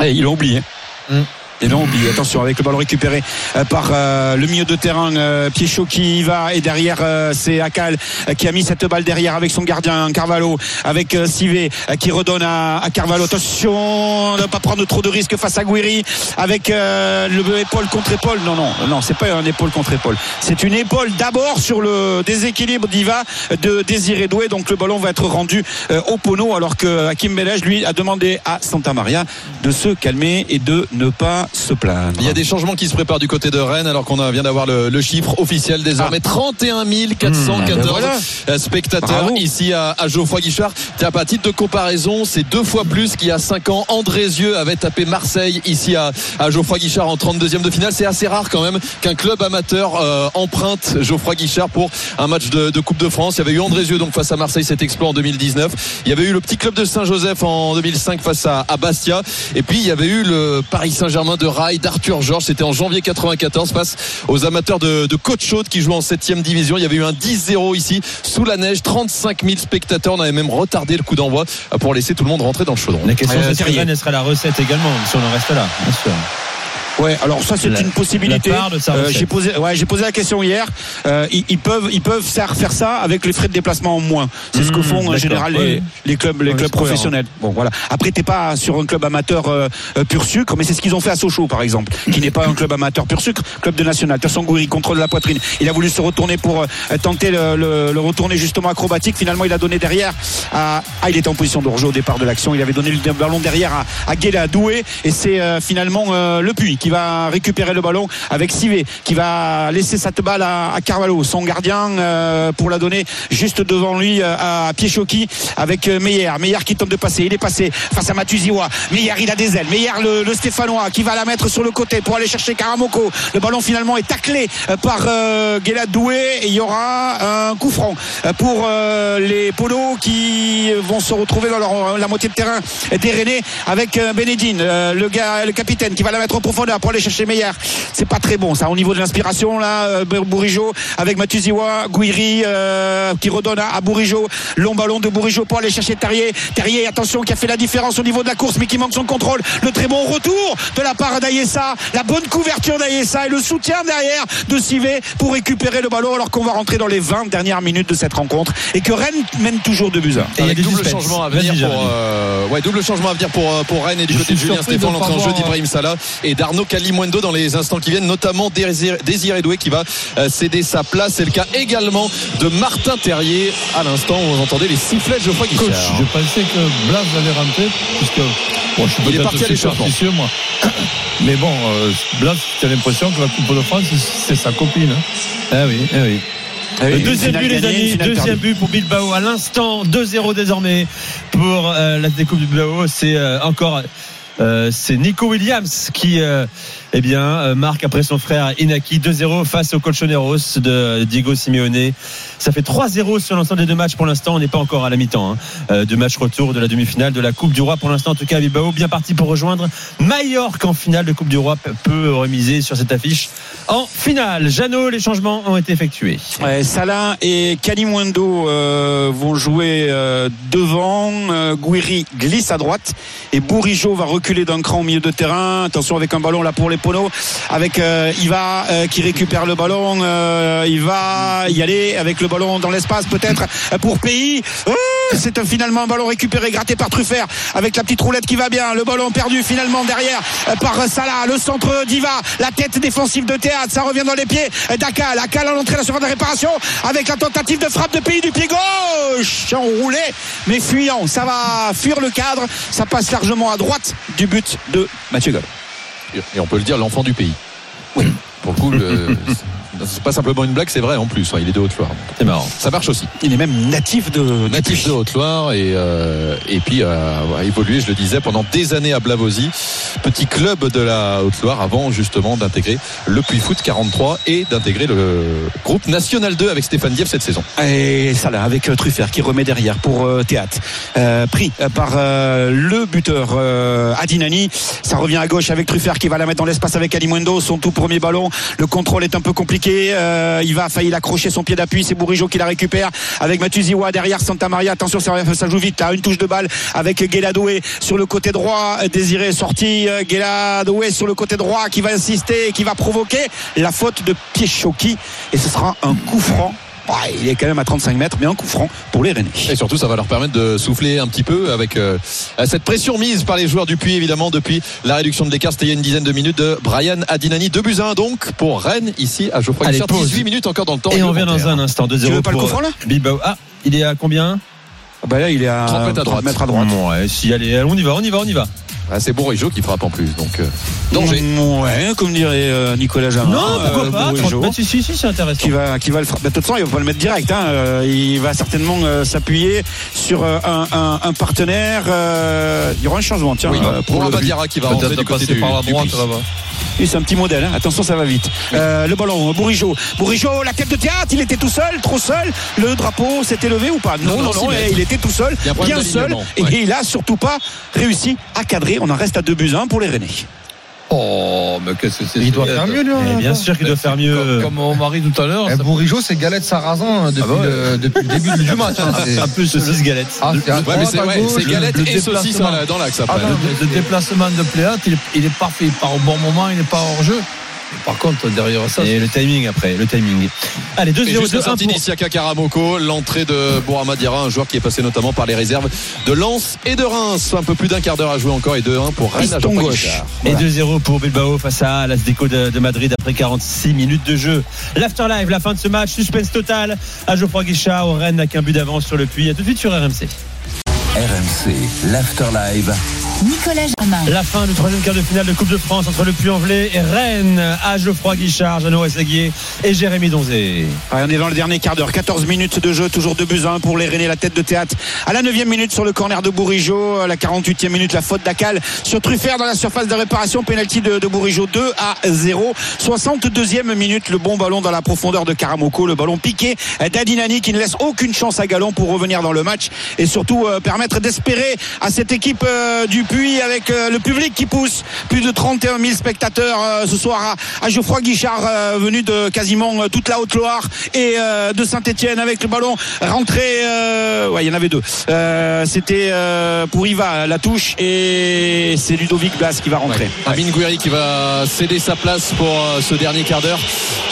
Eh, ils l'ont oublié. Mm. L'ont oublié. Attention, avec le ballon récupéré euh, par euh, le milieu de terrain, euh, Piéchaud qui y va. Et derrière, c'est Akal qui a mis cette balle derrière avec son gardien, Carvalho, avec Sivé qui redonne à, Carvalho. Attention, ne pas prendre trop de risques face à Guiri avec le épaule contre épaule. Non, non, non, c'est pas un épaule contre épaule. C'est une épaule d'abord sur le déséquilibre d'Iva de Désiré Doué. Donc le ballon va être rendu au pono alors que Hakim Belej, lui, a demandé à Santa Maria de se calmer et de ne pas se plaindre. Il y a des changements qui se préparent du côté de Rennes alors qu'on vient d'avoir le, le chiffre officiel désormais 31 414 ben voilà. euh, spectateurs Bravo. ici à, à Geoffroy Guichard. Tiens, à titre de comparaison, c'est deux fois plus qu'il y a 5 ans. Andrézieux avait tapé Marseille ici à, à Geoffroy Guichard en 32e de finale. C'est assez rare quand même qu'un club amateur euh, emprunte Geoffroy Guichard pour un match de, de Coupe de France. Il y avait eu Andrézieux donc face à Marseille cet exploit en 2019. Il y avait eu le petit club de Saint-Joseph en 2005 face à, à Bastia. Et puis il y avait eu le Paris Saint-Germain de Rail d'Arthur Georges. C'était en janvier 94 face aux amateurs de, de Côte Chaude qui jouent en 7 division. Il y avait eu un 10-0 ici sous la neige. 35 000 spectateurs. On avait même retardé le coup d'envoi pour laisser tout le monde rentrer dans le chaudron. La question, c'est si Terrier. Rennes elle sera la recette également, si on en reste là, bien sûr. Ouais, alors ça c'est une possibilité. Euh, j'ai posé, ouais, j'ai posé la question hier. Euh, ils, ils peuvent, ils peuvent faire, faire ça avec les frais de déplacement en moins. C'est ce que Mmh, font en général les, Ouais. les clubs, les Ouais, clubs professionnels. Bon, voilà. Après, t'es pas sur un club amateur euh, euh, pur sucre, mais c'est ce qu'ils ont fait à Sochaux, par exemple, qui n'est pas un club amateur pur sucre, club de national. Tasson Gouiri contrôle la poitrine. Il a voulu se retourner pour tenter le, le, le retourner justement acrobatique. Finalement, il a donné derrière. À, ah, il était en position de rejet au départ de l'action. Il avait donné le ballon derrière à, à Guéla Doué, et c'est euh, finalement euh, le Puy qui va récupérer le ballon avec Sivé, qui va laisser cette balle à, à Carvalho, son gardien, euh, pour la donner juste devant lui euh, à Piéchoki avec euh, Meyer. Meyer qui tente de passer. Il est passé face à Matuziwa. Meyer, il a des ailes. Meyer, le, Stéphanois, qui va la mettre sur le côté pour aller chercher Karamoko. Le ballon finalement est taclé par euh, Doué et il y aura un coup franc pour les polos qui vont se retrouver dans leur, la moitié de terrain dérainée avec Benedine, le gars, le capitaine qui va la mettre en profondeur pour aller chercher Meyer. C'est pas très bon ça au niveau de l'inspiration là. euh, Bourigeau avec Matuziwa, Guiri euh, qui redonne à, à Bourigeau. Long ballon de Bourigeau pour aller chercher Terrier. Terrier, attention, qui a fait la différence au niveau de la course, mais qui manque son contrôle. Le très bon retour de la part d'Ayessa, la bonne couverture d'Ayessa et le soutien derrière de Sivé pour récupérer le ballon alors qu'on va rentrer dans les 20 dernières minutes de cette rencontre et que Rennes mène toujours de buts. Et il y a Avec des double changement à venir pour euh, ouais double changement à venir pour pour Rennes et du Je côté de Julien Stéphane l'entrée en jeu d'Ibrahim Salah et d'Arnaud Kalimuendo dans les instants qui viennent notamment Désiré Doué qui va euh, céder sa place c'est le cas également de Martin Terrier à l'instant où vous entendez les sifflets de Geoffroy Coach, Guichard je pensais que Blas allait rentrer, puisque bon, je suis Il est peut-être parti à moi. Mais bon, euh, Blas, tu as l'impression que la Coupe de France, c'est- sa copine. hein. Ah oui, ah oui. Le Une deuxième but, les amis. Deuxième but pour Bilbao à l'instant. 2-0 désormais pour euh, l'Atlético de Bilbao. C'est euh, encore. Euh, c'est Nico Williams qui euh, eh bien, euh, marque après son frère Inaki 2-0 face au Colchoneros de Diego Simeone. Ça fait 3-0 sur l'ensemble des deux matchs pour l'instant. On n'est pas encore à la mi-temps hein, euh, de match retour de la demi-finale de la Coupe du Roi. Pour l'instant, en tout cas, Bilbao bien parti pour rejoindre Mallorca en finale de Coupe du Roi peut remiser sur cette affiche en finale. Jeannot, les changements ont été effectués. Salah et Kalimundo euh, vont jouer devant. Euh, Guiri glisse à droite et Bourigeau va reculer d'un cran au milieu de terrain. Attention avec un ballon là pour les Avec euh, Iva euh, qui récupère le ballon. Euh, il va y aller avec le ballon dans l'espace peut-être euh, pour Pays. C'est finalement un ballon récupéré, gratté par Truffert avec la petite roulette qui va bien. Le ballon perdu finalement derrière par Salah. Le centre d'Iva, la tête défensive de Théâtre. Ça revient dans les pieds d'Akal. Akal à l'entrée de la surface de réparation avec la tentative de frappe de pays du pied gauche. Enroulé mais fuyant. Ça va fuir le cadre. Ça passe largement à droite du but de Mathieu Gall. Et on peut le dire, l'enfant du pays. Oui. Pour le coup, le- c'est pas simplement une blague, c'est vrai en plus. hein, il est de Haute-Loire. C'est marrant. Ça marche aussi. Il est même natif de Natif de Haute-Loire et, euh, et puis euh, a évolué, je le disais, pendant des années à Blavozy, petit club de la Haute-Loire, avant justement d'intégrer le Puy-Foot 43 et d'intégrer le groupe National 2 avec Stéphane Dieff cette saison. Et ça là, avec euh, Truffert qui remet derrière pour euh, Théâtre. Euh, pris par le buteur Adinani. Ça revient à gauche avec Truffert qui va la mettre dans l'espace avec Alimundo. Son tout premier ballon. Le contrôle est un peu compliqué. Euh, il va failli l'accrocher son pied d'appui. C'est Bourigeau qui la récupère avec Matuziwa derrière Santa Maria. Attention, ça, joue vite là. Une touche de balle avec Guéladoué sur le côté droit. Désiré sorti. Euh, Guéladoué sur le côté droit qui va insister et qui va provoquer la faute de Pieschoki. Et ce sera un coup franc. Ouais, il est quand même à 35 mètres, mais un coup franc pour les Rennais. Et surtout, ça va leur permettre de souffler un petit peu avec euh, cette pression mise par les joueurs du Puy, évidemment, depuis la réduction de l'écart. C'était il y a une dizaine de minutes de Brian Adinani. 2 buts à 1 donc pour Rennes, ici à Geoffroy Allez, Guichard. pause. 18 minutes encore dans le temps. Et on revient dans un instant. 2-0 Tu veux pas le coup franc, là Bilbao. Ah, il est à combien? Ah Bah là, il est à 30 mètres à droite. mètres à droite. Ouais, si, allez, on y va, on y va, on y va. Ah, c'est Bourigeau qui frappe en plus. Donc, euh, danger. Ouais, comme dirait euh, Nicolas Jamin. non, pourquoi euh, pas Bourigeau, 30 mètres, si, si, si, c'est intéressant. Qui va, qui va le frapper. Bah, De toute façon, il va pas le mettre direct. Hein. Euh, Il va certainement euh, s'appuyer sur un, un- un partenaire. euh, Il y aura un changement, tiens, Oui, euh, pour le but. Badiara qui va rentrer du côté passer du, par la droite là-bas. Oui, c'est un petit modèle. hein. Attention, ça va vite. Euh, le ballon, Bourigeau. Bourigeau, la tête de théâtre. Il était tout seul, trop seul. Le drapeau s'est élevé ou pas? Non, Non, non. Il était tout seul, Il y a un problème bien seul. Et ouais. il a surtout pas réussi à cadrer. On en reste à 2 buts à 1 pour les Rennais. Oh, mais qu'est-ce que c'est Il doit faire mieux, lui. Eh hein, bien attends. sûr qu'il doit faire mieux. Comme, comme mon mari tout à l'heure. Eh, Bourigeau, c'est galette sarrasin hein, depuis, Ah bah ouais. le, depuis le début du match. hein. Un peu saucisse galette. Ah, c'est Ouais, c'est ouais, galette le et saucisse déplacement. dans la- dans l'axe après. Ah non, Le, le déplacement de Pléat, il, est- il est parfait. Il part au bon moment, il n'est pas hors jeu. Par contre, derrière ça, Et le timing après, le timing. Allez, Et 2-0, juste la 2-1 sortie pour... d'Isiaka Karamoko, l'entrée de Bourama Diarra, un joueur qui est passé notamment par les réserves de Lens et de Reims. Un peu plus d'un quart d'heure à jouer encore et 2-1 pour Rennes à gauche. Et 2-0 pour Bilbao face à l'Asdeco de, de Madrid après 46 minutes de jeu. L'afterlife, la fin de ce match, suspense total à Geoffroy Guichard. Au Rennes n'a qu'un but d'avance sur le puits. À tout de suite sur RMC. RMC, l'Afterlive. Nicolas Jamin. La fin du troisième quart de finale de Coupe de France entre le Puy-en-Velay et Rennes à Geoffroy Guichard, JeannotEssaguier et Jérémy Donzé. Ouais, on est dans le dernier quart d'heure. 14 minutes de jeu, toujours 2 buts à 1 pour les Rennais, la tête de théâtre. À la 9 minute sur le corner de Bourigeau. À la 48e minute, la faute d'Acal sur Truffert dans la surface de réparation. Penalty de, de Bourigeau 2 à 0. 62e minute, le bon ballon dans la profondeur de Karamoko. Le ballon piqué d'Adinani qui ne laisse aucune chance à Galon pour revenir dans le match et surtout euh, permettre d'espérer à cette équipe euh, du Puy avec euh, le public qui pousse. Plus de 31 000 spectateurs euh, ce soir à, Geoffroy Guichard, euh, venu de quasiment toute la Haute-Loire et de Saint-Etienne avec le ballon rentré. ouais, il y en avait deux. C'était pour Iva la touche et c'est Ludovic Blas qui va rentrer. Amine Gouiri qui va céder sa place pour ce dernier quart d'heure.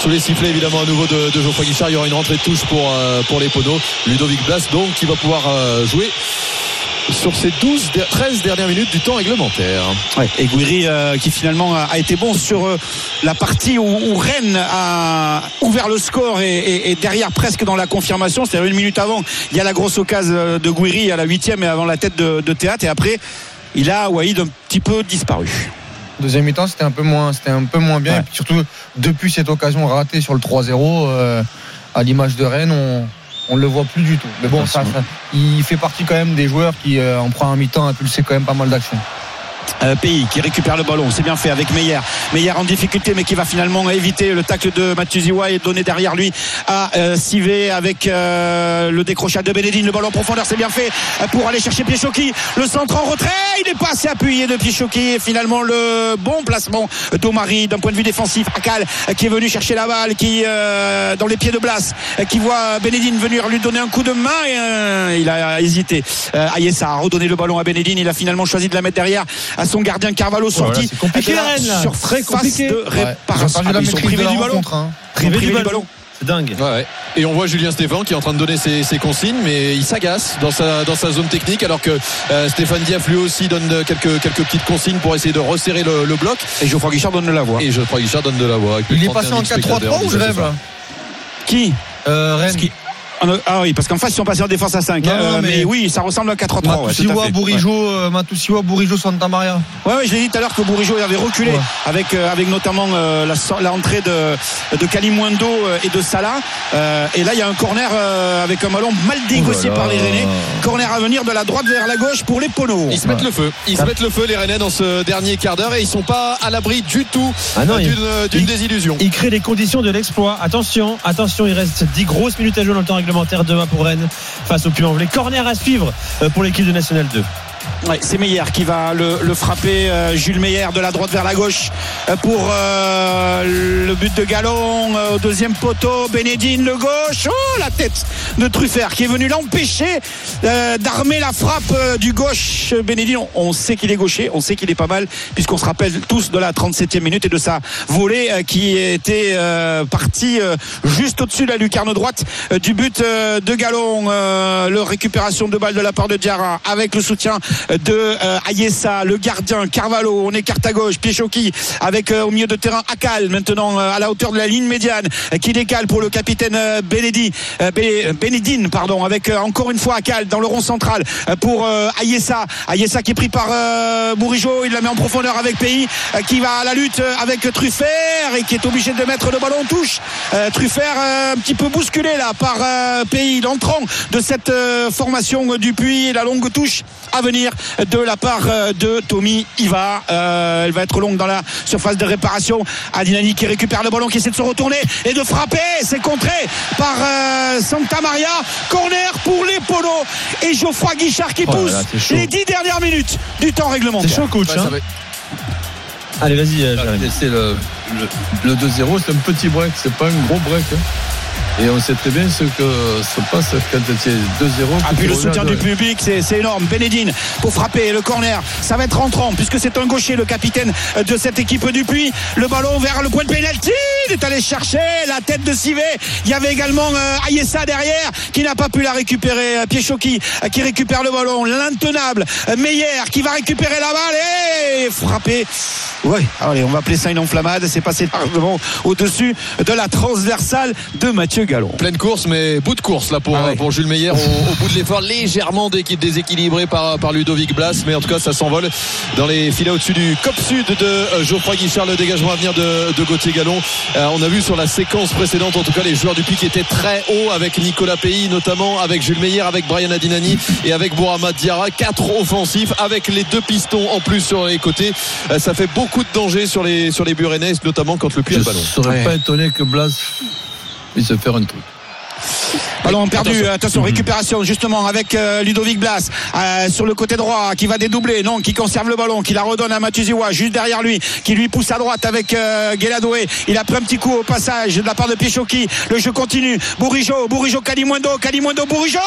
Sous les sifflets évidemment à nouveau de, Geoffroy Guichard, il y aura une rentrée de touche pour, pour les poneaux. Ludovic Blas donc qui va pouvoir jouer sur ces 12, der- 13 dernières minutes du temps réglementaire. Ouais, et Gouiri euh, qui finalement a, a été bon sur euh, la partie où, où Rennes a ouvert le score et, et- et derrière presque dans la confirmation, c'est-à-dire une minute avant, il y a la grosse occasion euh, de Gouiri à la huitième et avant la tête de, de Théâtre et après il a Waïd un petit peu disparu. Deuxième mi-temps, c'était un peu moins, c'était un peu moins bien. Ouais. Et puis surtout, depuis cette occasion ratée sur le 3-0, euh, à l'image de Rennes, on on le voit plus du tout. Mais bon, ça, ça- il fait partie quand même des joueurs qui, euh, en première mi-temps, impulsaient quand même pas mal d'actions. Euh, Pays qui récupère le ballon, c'est bien fait avec Meyer. Meyer en difficulté mais qui va finalement éviter le tacle de Matuziwa et donner derrière lui à euh, Sivé avec euh, le décrochage de Benedine. Le ballon en profondeur, c'est bien fait pour aller chercher Pichoki. Le centre en retrait, il n'est pas assez appuyé de Pichoki et finalement le bon placement d'Omari d'un point de vue défensif. Akal qui est venu chercher la balle, qui euh, dans les pieds de Blas, euh, qui voit Benedine venir lui donner un coup de main et euh, il a hésité. Ayessa a redonné le ballon à Benedine, il a finalement choisi de la mettre derrière à son gardien Carvalho sorti c'est compliqué, là. surface Très compliqué. de réparation. Ah, ils sont privés la du ballon. hein. Du ballon. C'est dingue. Ouais, ouais. Et on voit Julien Stéphane qui est en train de donner ses, ses consignes, mais il s'agace dans sa, dans sa zone technique, alors que euh, Stéphane Diaf lui aussi donne quelques, quelques petites consignes pour essayer de resserrer le, le bloc. Et Geoffroy Guichard donne de la voix. Et Geoffroy Guichard donne de la voix. Il est passé 31 en 000 spectateurs 4-3-3 ou je rêve Qui? Euh, Rennes. Ah Ah oui, parce qu'en face, ils sont passés en défense à 5. Non, hein, non, euh, mais... mais- oui, ça ressemble à 4-3-3. ouais, tout à Matusiwa, fait. Bourigeau, euh, Matusiwa, Bourigeau, Santa Maria. Ouais, ouais, je l'ai dit tout à l'heure que Bourigeau avait reculé Ouais. avec, euh, avec notamment euh, l'entrée de, de Kalimundo et de Salah. Euh, et là, il y a un corner euh, avec un ballon mal négocié Oh par les. Rennais. Corner à venir de la droite vers la gauche pour les Ponos. Ils se mettent le feu. Ils se mettent le feu, les Rennais, dans ce dernier quart d'heure et ils sont pas à l'abri du tout Ah d'une d'une il- désillusion. Il crée les conditions de l'exploit. Attention, attention, il reste 10 grosses minutes à jouer dans le temps réglementaire demain pour Rennes face au Puy-en-Velay. Corner à suivre euh, pour l'équipe de National 2. C'est Meyer qui va le, frapper. euh, Jules Meyer de la droite vers la gauche euh, pour euh, le but de Galon euh, au deuxième poteau. Bénédine le gauche. Oh la tête de Truffert qui est venu l'empêcher d'armer la frappe du gauche. Bénédine, on, sait qu'il est gaucher, on sait qu'il est pas mal puisqu'on se rappelle tous de la 37e minute et de sa volée qui était partie juste au-dessus de la lucarne droite du but de Galon. Le récupération de balle de la part de Diarra avec le soutien de euh, Ayessa, le gardien Carvalho. On écarte à gauche, Pichoki avec euh, au milieu de terrain Akal maintenant euh, à la hauteur de la ligne médiane qui décale pour le capitaine Benedi, Bénédine pardon avec encore une fois Akal dans le rond central pour Ayessa. Ayessa qui est pris par Bourigeau, il la met en profondeur avec Pays qui va à la lutte avec Truffert et qui est obligé de mettre le ballon en touche. Truffert un petit peu bousculé là par Pays, l'entrant de cette formation du et la longue touche à venir de la part euh, de Tommy Iva. Euh, elle va être longue dans la surface de réparation. Adinani qui récupère le ballon, qui essaie de se retourner et de frapper. C'est contré par euh, Santa Maria. Corner pour les polos et Geoffroy Guichard qui Oh pousse là, les dix dernières minutes du temps réglementaire. C'est chaud, coach. Ouais, hein. va- Allez, vas-y, euh, Jérémy. C'est le, le, le 2-0, c'est un petit break, c'est pas un gros break. hein. Et on sait très bien ce que se passe quand c'est 2-0. Ah, puis le soutien du public, c'est énorme. Bénédine pour frapper le corner. Ça va être rentrant puisque c'est un gaucher, le capitaine de cette équipe du Puy. Le ballon vers le point de pénalty. Il est allé chercher la tête de Sivé. Il y avait également euh, Ayessa derrière qui n'a pas pu la récupérer. Euh, Pichoki euh, qui récupère le ballon. L'intenable Meyer qui va récupérer la balle et frapper. Ouais, allez, on va appeler ça une enflammade. C'est passé largement au-dessus de la transversale de Mathieu Gallon. Pleine course, mais bout de course là pour, Ah ouais. pour Jules Meyer au, au bout de l'effort, légèrement d'équipe déséquilibré par, par Ludovic Blas, mais en tout cas ça s'envole dans les filets au-dessus du cop sud de euh, Geoffroy Guichard, le dégagement à venir de, de Gauthier Gallon. Euh, on a vu sur la séquence précédente, en tout cas les joueurs du qui étaient très hauts avec Nicolas Pays, notamment avec Jules Meyer, avec Brian Adinani et avec Bourama Diarra, quatre offensifs avec les deux pistons en plus sur les côtés. Euh, ça fait beaucoup de danger sur les sur les Burenais, notamment quand le a Je le ballon. ne serais Ouais. pas étonné que Blas puisse se faire un truc. Ballon perdu, Attention. attention, récupération justement avec euh, Ludovic Blas euh, sur le côté droit qui va dédoubler, non, qui conserve le ballon, qui la redonne à Matuziwa juste derrière lui, qui lui pousse à droite avec euh, Guéladoué. Il a pris un petit coup au passage de la part de Pichoki. Le jeu continue. Bourigeau, Bourigeau, Kalimundo, Kalimundo, Bourigeau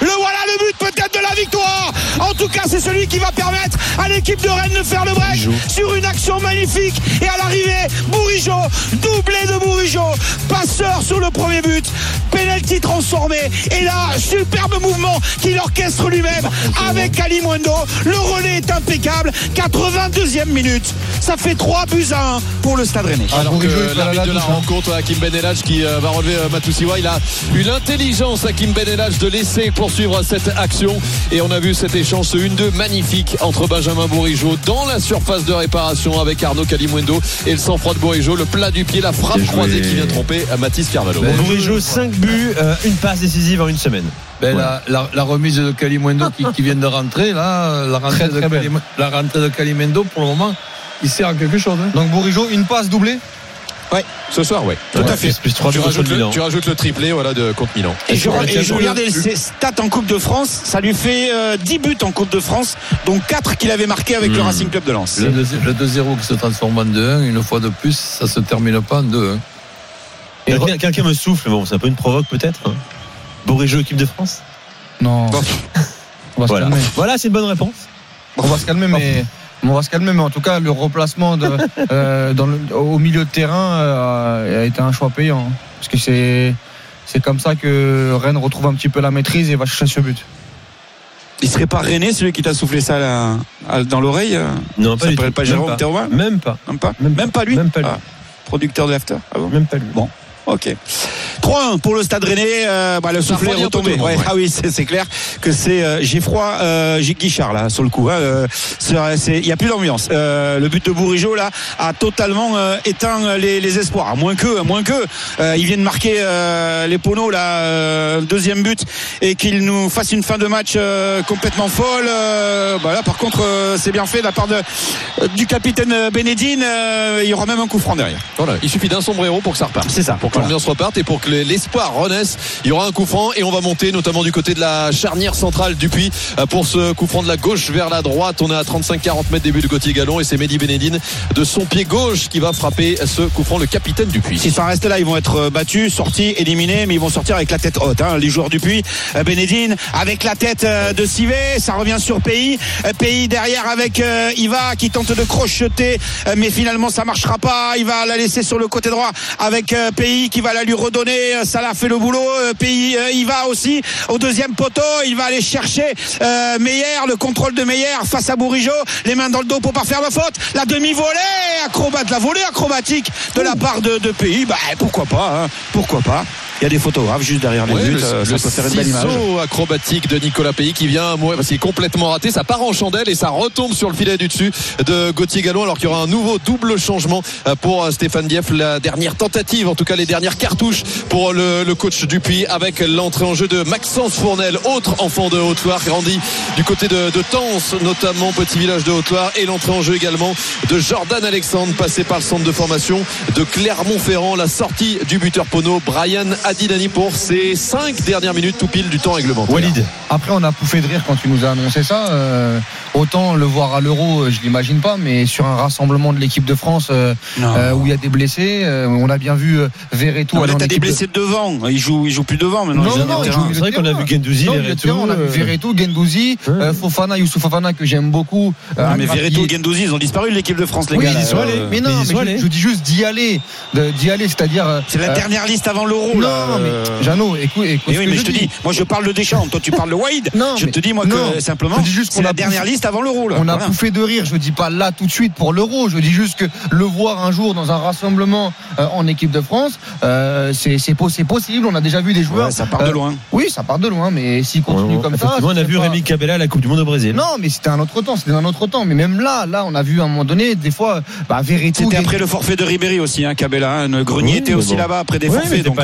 Le voilà le but peut-être de la victoire En tout cas, c'est celui qui va permettre à l'équipe de Rennes de faire le break sur une action magnifique. Et à l'arrivée, Bourigeau, doublé de Bourigeau, passeur sur le premier but, penalty transformé. Et là, superbe mouvement qu'il orchestre lui-même avec Kalimundo. Le relais est impeccable. 82e minute. Ça fait 3 buts à 1 pour le Stade Rennais. Alors que la l'arbitre de la rencontre, Hakim Ben Elhadj, qui euh, va relever euh, Matusiwa, il a eu l'intelligence, Hakim Ben Elhadj, de laisser poursuivre cette action. Et on a vu cet échange, ce 1-2 magnifique entre Benjamin Bourigeau dans la surface de réparation avec Arnaud Calimundo et le sang-froid de Bourigeau, le plat du pied, la frappe croisée qui vient tromper à Mathis Carvalho. Ben, Bourigeau, 5 buts, euh, une passe décisive en une semaine. Ben, la, la- la remise de Kalimundo qui, qui vient de rentrer, là, la rentrée, Très, de, très la rentrée de pour le moment, il sert à quelque chose. hein. Donc Bourigeau, une passe doublée? Ce soir, oui. Tout à fait. Plus 3 Tu rajoutes, le, tu rajoutes le triplé voilà, de, contre Milan. Et je, Ouais, et je regardais ses stats en Coupe de France, ça lui fait euh, 10 buts en Coupe de France, donc 4 qu'il avait marqué avec le Hmm. Racing Club de Lens. Le, le 2-0 qui se transforme en 2-1, une fois de plus, ça se termine pas en 2-1. Quelqu'un me souffle, bon, c'est un peu une provoque peut-être. hein. Équipe de France? Non. Bon. On va se Voilà, calmer. voilà c'est une bonne réponse. On va se calmer, mais. On va se calmer, mais en tout cas, le replacement de, euh, dans le- au milieu de terrain euh, a été un choix payant. parce que c'est c'est comme ça que Rennes retrouve un petit peu la maîtrise et va chercher ce but. Il serait pas René celui qui t'a soufflé ça là, à- dans l'oreille euh? Non, Ça pas Même Jérôme pas. Théroin Même pas. Même pas? Même Même, pas. pas lui? Même pas lui. Ah, Producteur de l'after Ah bon? Même pas lui. Bon. Ok. 3-1 pour le Stade Rennais. Euh, bah, le soufflet est retombé. tout le monde, Ouais, ouais. Ah oui, c'est clair que c'est euh, Giffroy, euh, Gilles Guichard là sur le coup. hein, euh, Il n'y a plus d'ambiance. Le but de Bourigeau là a totalement éteint les, les espoirs. À moins que, à moins que euh, il vienne marquer les poneaux là, deuxième but et qu'il nous fasse une fin de match complètement folle. Bah là, par contre, c'est bien fait de la part de, du capitaine Bénédine. Euh, il y aura même un coup franc derrière. Voilà, il suffit d'un sombrero pour que ça reparte. C'est ça. Pour que l'ambiance reparte et pour que l'espoir renaisse, il y aura un coup franc et on va monter notamment du côté de la charnière centrale du Puy euh, pour ce coup franc de la gauche vers la droite. On est à 35-40 mètres début de Gauthier Gallon et c'est Mehdi Benedine de son pied gauche qui va frapper ce coup franc, le capitaine du Puy. Si ça reste là, ils vont être euh, battus, sortis, éliminés, mais ils vont sortir avec la tête haute. hein. Les joueurs du Puy, euh, Bénédine, avec la tête de Sivet, ça revient sur Pays. Pays derrière avec Iva qui tente de crocheter, mais finalement ça marchera pas. Il va la laisser sur le côté droit avec euh, Pays qui va la lui redonner. Euh, Salah fait le boulot. Euh, Pays, euh, Iva aussi au deuxième poteau. Il va aller chercher Meyer, le contrôle de Meyer face à Bourigeau. Les mains dans le dos pour pas faire de faute. La demi-volée, acrobate, la volée acrobatique de la part de, de Pays. Bah pourquoi pas, hein, pourquoi pas. Il y a des photographes juste derrière les Ouais, buts. le, euh, le ça peut faire une belle image. ciseau acrobatique de Nicolas Pays qui vient mourir parce qu'il est complètement raté. Ça part en chandelle et ça retombe sur le filet du dessus de Gauthier Gallon alors qu'il y aura un nouveau double changement euh, pour euh, Stéphane Dieff. La dernière tentative, en tout cas les dernières cartouches pour le, le coach Dupuis avec l'entrée en jeu de Maxence Fournel, autre enfant de Haute-Loire, grandi du côté de, de Tens, notamment petit village de Haute-Loire et l'entrée en jeu également de Jordan Alexandre passé par le centre de formation de Clermont-Ferrand. La sortie du buteur Pono, Brian Adidani pour ses cinq dernières minutes tout pile du temps réglementaire. Walid. Après, on a pouffé de rire quand tu nous as annoncé ça. Euh, autant le voir à l'Euro, euh, je l'imagine pas, mais sur un rassemblement de l'équipe de France euh, euh, où il y a des blessés, euh, on a bien vu euh, Verretou Non, en t'as des équipe de- blessés devant. Il joue, il joue plus devant maintenant. Non, non, C'est vrai qu'on a vu Gendouzi, Non, Verretou, on a vu Verretou, Gendouzi, Fofana, Youssouf Fofana que j'aime beaucoup. euh, Non, mais. Verretou, Gendouzi, ils ont disparu de l'équipe de France, les Oui, gars. ils y sont allés. Mais non, mais ils y mais sont je, allés. je dis juste d'y aller, d'y aller, c'est-à-dire. euh, C'est la dernière liste avant l'euro. Non, mais euh. Jeannot, écoute, écoute Mais oui, mais je je te dis. moi je parle de Deschamps, toi tu parles de Wade. Non, je mais- te dis moi non, que simplement, je dis juste c'est qu'on la a dernière liste avant l'euro. là. On a Voilà. pouffé de rire, je dis pas là tout de suite pour l'euro, je dis juste que le voir un jour dans un rassemblement euh, en équipe de France, euh, c'est c'est po- c'est possible, on a déjà vu des joueurs. Ouais, ça part de euh, loin. Oui, ça part de loin, mais s'il continue comme ça. On a vu pas- Rémi Cabella à la Coupe du Monde au Brésil. Non, mais c'était un autre temps, c'était un autre temps. Mais même là, là, on a vu à un moment donné, des fois, bah. C'était après le forfait de Ribéry aussi, hein, Cabella. hein. Grenier était mais aussi là-bas après des mais forfaits. donc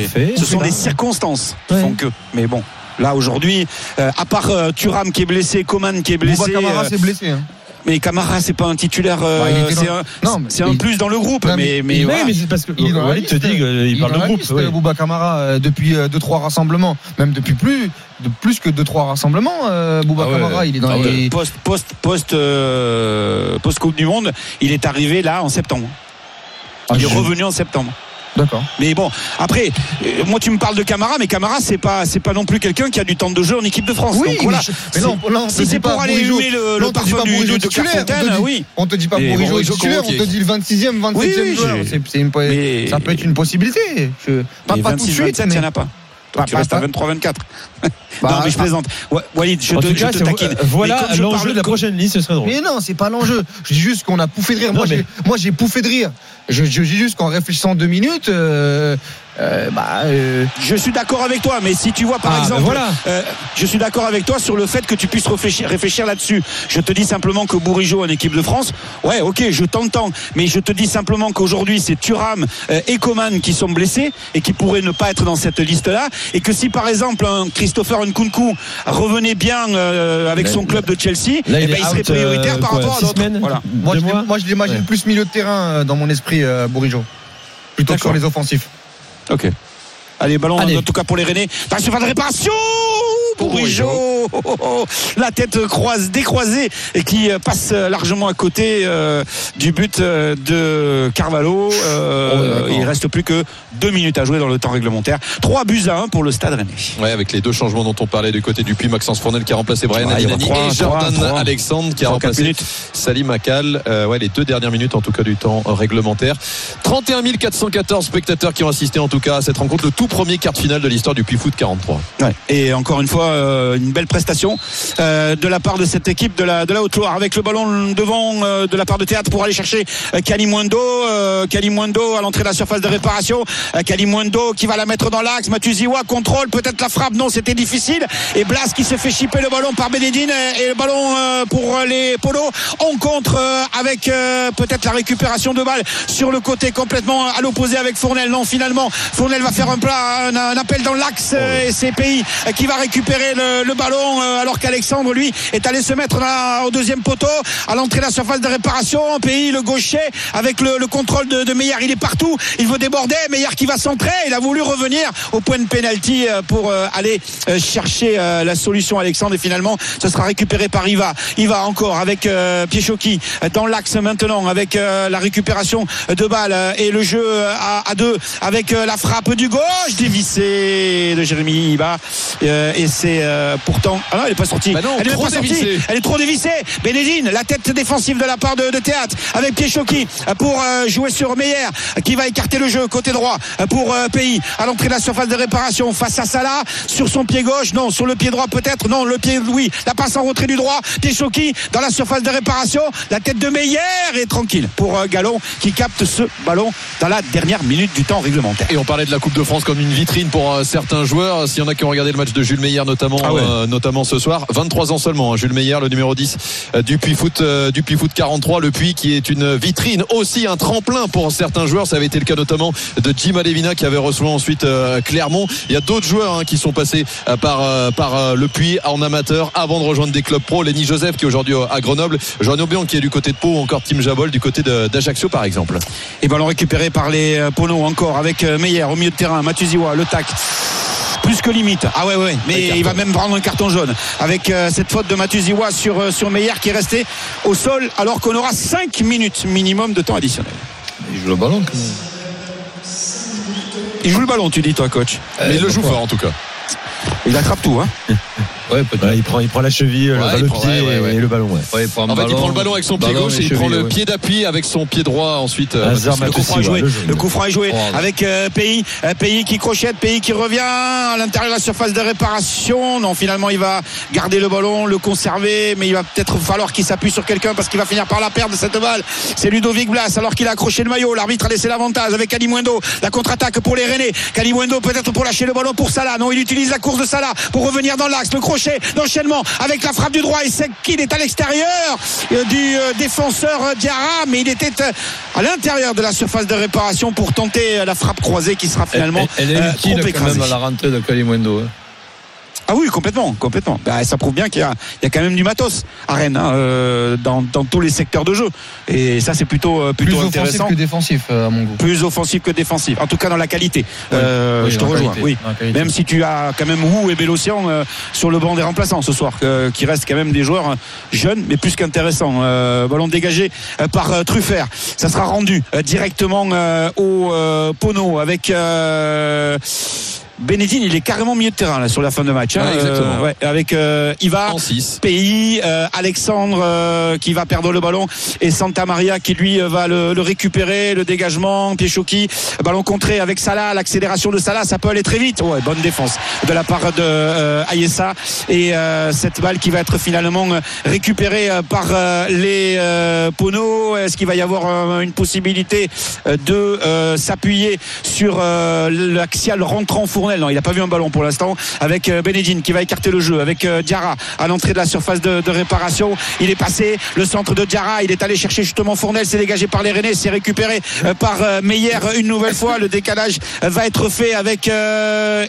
forfait. Ce sont pas- circonstances qui Ouais. font que. Mais bon. Là aujourd'hui, euh, à part euh, Thuram qui est blessé, Coman qui est Bouba blessé, Camara euh, s'est blessé. hein. mais Camara c'est pas un titulaire, euh, Bah, c'est dans- un, Non, mais c'est un il- plus dans le groupe. Non, mais, mais- mais Oui, voilà. mais c'est parce que Il Walid te dit qu'il est parle de groupe. liste, oui. Bouba Camara euh, depuis 2-3 rassemblements, même depuis plus, de plus que 2-3 rassemblements. euh, Bouba Ah ouais. Camara, il est dans Ah ouais. les. post post post euh, post Coupe du Monde, il est arrivé là en septembre. Ah, il est je- revenu en septembre. D'accord. Mais bon, après, euh, moi tu me parles de Camara, mais Camara c'est pas c'est pas non plus quelqu'un qui a du temps de jeu en équipe de France. Oui, Donc mais, voilà. je- mais non, si c'est pas pour aller huer le, parfum pas du, de, on te dit- oui. On te dit pas Bourigeau Bourigeau, titulaire, on te dit le 26e, 27e Oui, oui, joueur. j'ai- C'est- c'est une po- Mais- Ça peut être une possibilité. Je- Pas, tout de 26, suite. 27, il n'y en a pas. Donc tu restes à pas- 23-24. Bah, non, mais je plaisante. Wa- Walid, je te, je cas, te taquine. Mais voilà l'enjeu de la prochaine liste, ce serait drôle. Mais non, c'est pas l'enjeu. Je dis juste qu'on a pouffé de rire. Moi, Non, mais- j'ai, moi, j'ai pouffé de rire. Je, je dis juste qu'en réfléchissant deux minutes, euh, euh, bah, euh, Je suis d'accord avec toi, mais si tu vois par Ah, exemple, ben voilà. euh, je suis d'accord avec toi sur le fait que tu puisses réfléchir, réfléchir là-dessus. Je te dis simplement que Bourigeau en équipe de France, ouais, ok, je t'entends, mais je te dis simplement qu'aujourd'hui c'est Thuram euh, et Coman qui sont blessés et qui pourraient ne pas être dans cette liste-là, et que si par exemple un Christopher Nkunku revenait bien euh, avec Là, son club de Chelsea, Là, eh il ben, il serait prioritaire euh, par quoi, rapport à d'autres. Voilà. moi, je, moi, je l'imagine Ouais. plus milieu de terrain dans mon esprit, euh, Bourigeau. Plutôt que sur les offensifs. Ok. Allez, ballon Allez. en tout cas pour les Rennais. Attention, pas de réparation Bourigeau oh, oh, oh. La tête croise, décroisée et qui euh, passe largement à côté euh, du but euh, de Carvalho. Euh, il reste plus que deux minutes à jouer dans le temps réglementaire. 3 buts à 1 pour le Stade Rennais. Ouais, avec les deux changements dont on parlait du côté du Puy, Maxence Fournel qui a remplacé Brian Adinani trois, et trois, Jordan trois. Alexandre qui a Trois, remplacé minutes. Salim Akal. Euh, ouais, les deux dernières minutes en tout cas du temps réglementaire. 31 414 spectateurs qui ont assisté en tout cas à cette rencontre, le tout premier quart de finale de l'histoire du Puy Foot 43. Ouais. Et encore une fois, euh, une belle prestation euh, de la part de cette équipe de la, de la Haute-Loire, avec le ballon devant euh, de la part de Théâtre pour aller chercher Kalimundo. Kalimundo à l'entrée de la surface de réparation. Kalimundo qui va la mettre dans l'axe. Matuziwa contrôle peut-être la frappe. Non, c'était difficile. Et Blas qui se fait chipper le ballon par Bénédine et le ballon pour les polos. On contre avec peut-être la récupération de balle sur le côté complètement à l'opposé avec Fournel. Non, finalement, Fournel va faire un plat, un, un appel dans l'axe euh, et c'est Pays qui va récupérer le, ballon euh, alors qu'Alexandre, lui, est allé se mettre au deuxième poteau à l'entrée de la surface de réparation. Pays, le gaucher, avec le, le contrôle de, de Meillard, il est partout. Il veut déborder. Meillard qui va centrer. Il a voulu revenir au point de pénalty euh, pour euh, aller chercher la solution Alexandre et finalement ce sera récupéré par Iva. Iva encore avec Piechocki euh, dans l'axe maintenant avec la récupération de balle euh, et le jeu à, deux avec la frappe du gauche dévissée de Jérémy Iva c'est euh, pourtant. Ah non elle est pas sortie. Bah non, elle est même trop pas sortie. dévissée. elle est trop dévissée. Bénédine la tête défensive de la part de, de Théâtre avec Piechocki euh, pour euh, jouer sur Meyer qui va écarter le jeu côté droit pour euh, Pays à l'entrée de la surface de réparation face à Salah. Sur son pied gauche non sur le pied droit peut-être non le pied oui la passe en retrait du droit. Piechocki dans la surface de réparation. La tête de Meyer est tranquille pour Gallon qui capte ce ballon dans la dernière minute du temps réglementaire. Et on parlait de la Coupe de France comme une vitrine pour certains joueurs. S'il y en a qui ont regardé le match de Jules Meyer notamment, Ah ouais. euh, notamment ce soir, 23 ans seulement. hein, Jules Meyer, le numéro 10 euh, du Puy Foot, euh, du Puy Foot 43, le Puy qui est une vitrine aussi un tremplin pour certains joueurs. Ça avait été le cas notamment de Jim Alevina qui avait reçu ensuite Clermont. Il y a d'autres joueurs hein, qui sont passés par par le Puy en amateur avant de rejoindre des clubs pro. Lenny Joseph qui est aujourd'hui à Grenoble, Jean Aubion qui est du côté de Pau, ou encore Tim Jabol du côté d'Ajaccio par exemple. Et ballon récupéré par les Pono encore avec Meyer au milieu de terrain. Matuziwa, le tac. Plus que limite. Ah ouais, ouais. Mais il va même prendre un carton jaune. Avec euh, cette faute de Matuziwa sur, euh, sur Meyer qui est resté au sol alors qu'on aura 5 minutes minimum de temps additionnel. Il joue le ballon quand même. Il joue le ballon, tu dis, toi, coach. Mais il le joue pourquoi fort en tout cas. Il attrape tout, hein. Ouais, peut-être. Ouais, il, prend, il prend la cheville, le- Ouais, il le prend- pied ouais, ouais, ouais. et le ballon. Ouais. Ouais, il prend En fait, il prend le ballon avec son pied gauche et il prend le ouais. pied d'appui avec son pied droit ensuite. euh. Le coup franc est Matusiwa, joué. le coup franc est joué Oh, avec euh, Pays. Euh, Pays qui crochette, Pays qui revient à l'intérieur de la surface de réparation. Non, finalement, il va garder le ballon, le conserver, mais il va peut-être falloir qu'il s'appuie sur quelqu'un parce qu'il va finir par la perdre cette balle. C'est Ludovic Blas alors qu'il a accroché le maillot. L'arbitre a laissé l'avantage avec Kalimundo. La contre-attaque pour les Rennais. Kalimundo peut-être pour lâcher le ballon pour Salah. Non, il utilise la course de Salah pour revenir dans l'axe. Le crochet d'enchaînement avec la frappe du droit. Et c'est qu'il est à l'extérieur euh, du euh, défenseur euh, Diarra, mais il était à l'intérieur de la surface de réparation pour tenter la frappe croisée qui sera finalement elle- elle est utile trop quand même à la rentrée de hein. Ah oui, complètement, complètement. Bah, ça prouve bien qu'il y a, il y a quand même du matos à Rennes hein, euh, dans, dans tous les secteurs de jeu. Et ça, c'est plutôt, euh, Plus plutôt offensif intéressant. que défensif, euh, à mon goût. Plus offensif que défensif. En tout cas, dans la qualité. Euh, Oui, je te rejoins. qualité, Oui. Même si tu as quand même Wu et Bélocian sur le banc des remplaçants ce soir, qui restent quand même des joueurs jeunes, mais plus qu'intéressants. Ballon dégagé par Truffert. Ça sera rendu directement au Pono avec. Bénédine, il est carrément milieu de terrain là, sur la fin de match. hein. Ouais, exactement. Euh, ouais, avec euh, Iva, En 6. Pays, euh, Alexandre euh, qui va perdre le ballon et Santa Maria qui lui euh, va le, le récupérer, le dégagement, Piechocki, ballon contré avec Salah, l'accélération de Salah, ça peut aller très vite. Ouais, bonne défense de la part de euh, Ayessa et euh, cette balle qui va être finalement récupérée euh, par euh, les euh, Pono. Est-ce qu'il va y avoir euh, une possibilité de euh, s'appuyer sur euh, l'axial rentrant Non, il n'a pas vu un ballon pour l'instant avec euh, Benedine qui va écarter le jeu avec euh, Diarra à l'entrée de la surface de, réparation. Il est passé le centre de Diarra, il est allé chercher justement Fournel, c'est dégagé par les Rennais, c'est récupéré euh, par Meyer une nouvelle fois. Le décalage va être fait avec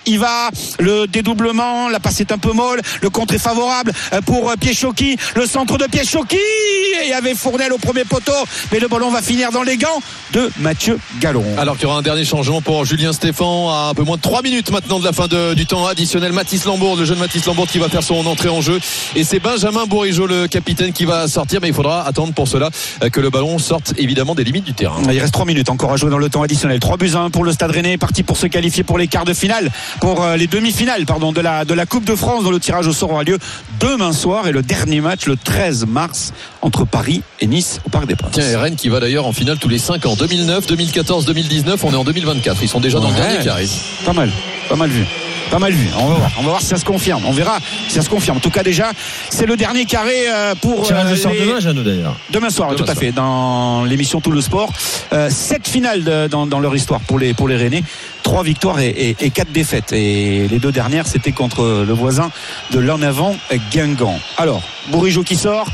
Iva, le dédoublement, la passe est un peu molle, le contre est favorable pour Piechocki, le centre de Piechocki, et il y avait Fournel au premier poteau, mais le ballon va finir dans les gants de Mathieu Gallon. Alors qu'il y aura un dernier changement pour Julien Stéphan à un peu moins de 3 minutes maintenant de la fin du temps additionnel. Mathis Lambourg, le jeune Mathis Lambourg qui va faire son entrée en jeu. Et c'est Benjamin Bourigeau, le capitaine, qui va sortir. Mais il faudra attendre pour cela euh, que le ballon sorte évidemment des limites du terrain. Il reste 3 minutes encore à jouer dans le temps additionnel. 3 buts à 1 pour le Stade Rennais, parti pour se qualifier pour les quarts de finale, pour euh, les demi-finales pardon, de la Coupe de France dont le tirage au sort aura lieu demain soir et le dernier match le 13 mars entre Paris et Nice au Parc des Princes. Tiens, et Rennes qui va d'ailleurs en finale tous les 5 ans. 2009, 2014, 2019, on est en 2024. Ils sont déjà dans le dernier carré. Pas mal, pas mal vu. Pas mal vu. On va voir. On va voir si ça se confirme. On verra si ça se confirme. En tout cas, déjà, c'est le dernier carré euh, pour. Tirage euh, au sort les- demain, Jeannot d'ailleurs. Demain soir, Demain tout à fait, dans l'émission Tout le sport. Euh, sept finales de- dans, dans leur histoire pour les, pour les Rennais. Trois victoires et, et- et quatre défaites. Et les deux dernières, c'était contre le voisin de l'en avant, Guingamp. Alors, Bourigeau qui sort,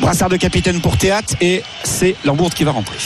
brassard de capitaine pour Théâtre, et c'est Lambourde qui va rentrer.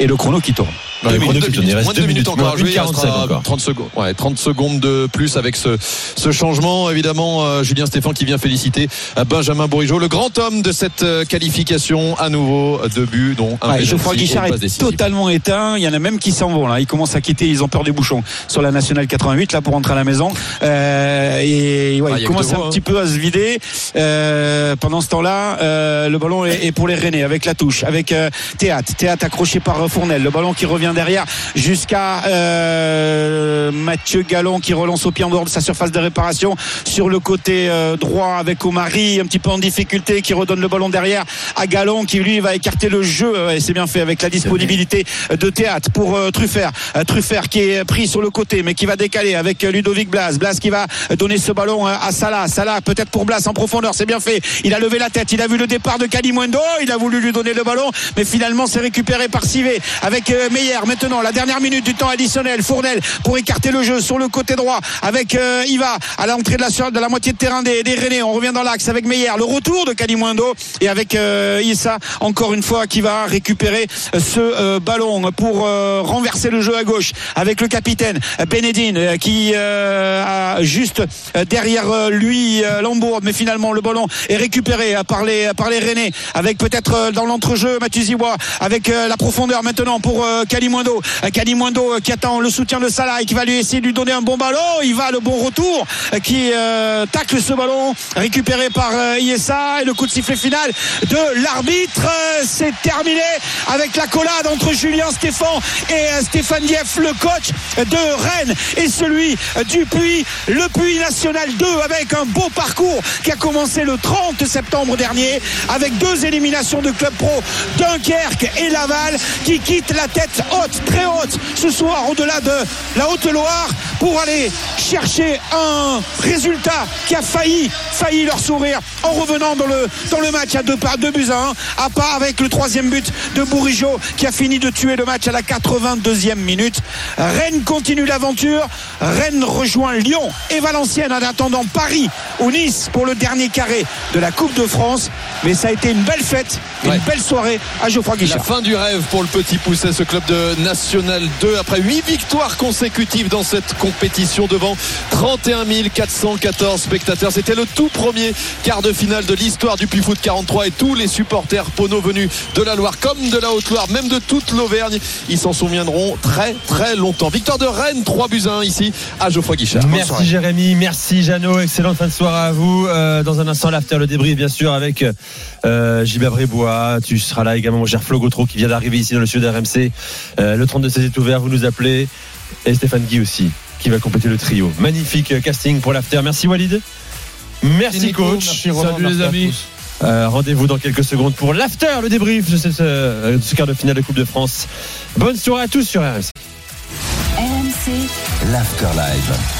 Et le chrono qui tourne. Les Deux minutes, tournent, il reste minutes minutes, encore à une jouer. Il 45 restera encore. 30 secondes. Ouais, 30 secondes de plus avec ce, ce changement. Évidemment, euh, Julien Stéphane qui vient féliciter euh, Benjamin Bourigeau, le grand homme de cette euh, qualification. À nouveau, deux buts, dont un Ouais, Geoffroy Guichard est décisive. totalement éteint. Il y en a même qui s'en vont là. Ils commencent à quitter. Ils ont peur des bouchons sur la nationale 88 là pour rentrer à la maison. Euh, et ouais, Ah, il y a il que commence deux un voix, petit peu à se vider. Euh, pendant ce temps-là, euh, le ballon est, est pour les Rennais avec la touche, avec euh, Théâtre. Théâtre accroché par Fournel. Le ballon qui revient derrière jusqu'à euh, Mathieu Gallon qui relance au pied en dehors de sa surface de réparation. Sur le côté euh, droit avec Omari un petit peu en difficulté qui redonne le ballon derrière à Gallon qui lui va écarter le jeu. Ouais, c'est bien fait avec la disponibilité de théâtre pour euh, Truffert. Euh, Truffert qui est pris sur le côté mais qui va décaler avec euh, Ludovic Blas. Blas qui va donner ce ballon euh, à Salah. Salah peut-être pour Blas en profondeur. C'est bien fait. Il a levé la tête. Il a vu le départ de Kalimundo il a voulu lui donner le ballon mais finalement c'est récupéré par Sivé avec euh, Maintenant la dernière minute du temps additionnel. Fournel pour écarter le jeu sur le côté droit avec euh, Iva à l'entrée de la, de la moitié de terrain des, des on revient dans l'axe avec Meyer. Le retour de Kalimundo et avec euh, Issa encore une fois qui va récupérer euh, ce euh, ballon pour renverser le jeu à gauche avec le capitaine Benedine qui a juste derrière lui Lambourd mais finalement le ballon est récupéré par les par les Rennais avec peut-être dans l'entrejeu Mathieu Ziwa avec la profondeur maintenant pour euh, Kalimundo Euh, Kalimundo euh, qui attend le soutien de Salah et qui va lui essayer de lui donner un bon ballon. Il va le bon retour euh, qui tacle ce ballon récupéré par Iessa et le coup de sifflet final de l'arbitre c'est terminé avec la collade entre Julien Stéphan et Stéphane Dieff le coach de Rennes. Et celui du Puy le Puy National 2 avec un beau parcours qui a commencé le 30 septembre dernier avec deux éliminations de club pro Dunkerque et Laval qui quittent la tête haute très haute ce soir au-delà de la Haute-Loire pour aller chercher un résultat qui a failli failli leur sourire en revenant dans le dans le match à deux pas deux buts à un à part avec le troisième but de Bourigeau qui a fini de tuer le match à la 82e minute. Rennes continue l'aventure. Rennes rejoint Lyon et Valenciennes en attendant Paris ou Nice pour le dernier carré de la Coupe de France. Mais ça a été une belle fête une Ouais. belle soirée à Geoffroy La Guichard. fin du rêve pour le petit ce club de National 2, après 8 victoires consécutives dans cette compétition devant 31 414 spectateurs. C'était le tout premier quart de finale de l'histoire du Puy Foot 43 et tous les supporters pono venus de la Loire comme de la Haute-Loire, même de toute l'Auvergne, ils s'en souviendront très très longtemps. Victoire de Rennes, 3 buts à 1 ici à Geoffroy Guichard. Merci Jérémy, merci Jeannot, excellente fin de soirée à vous. Euh, dans un instant, l'after, le débrief bien sûr avec euh, Gilbert Brébois. Tu seras là également, mon cher Flo Gautreau qui vient d'arriver ici dans le sud RMC. Euh, le 32 16 est ouvert, vous nous appelez. Et Stéphane Guy aussi qui va compléter le trio. Magnifique euh, casting pour l'after. Merci Walid. Merci Nico, coach. merci Salut les merci amis. Euh, Rendez-vous dans quelques secondes pour l'after, le débrief de cette, de ce quart de finale de Coupe de France. Bonne soirée à tous sur RMC. RMC L'Afterlife.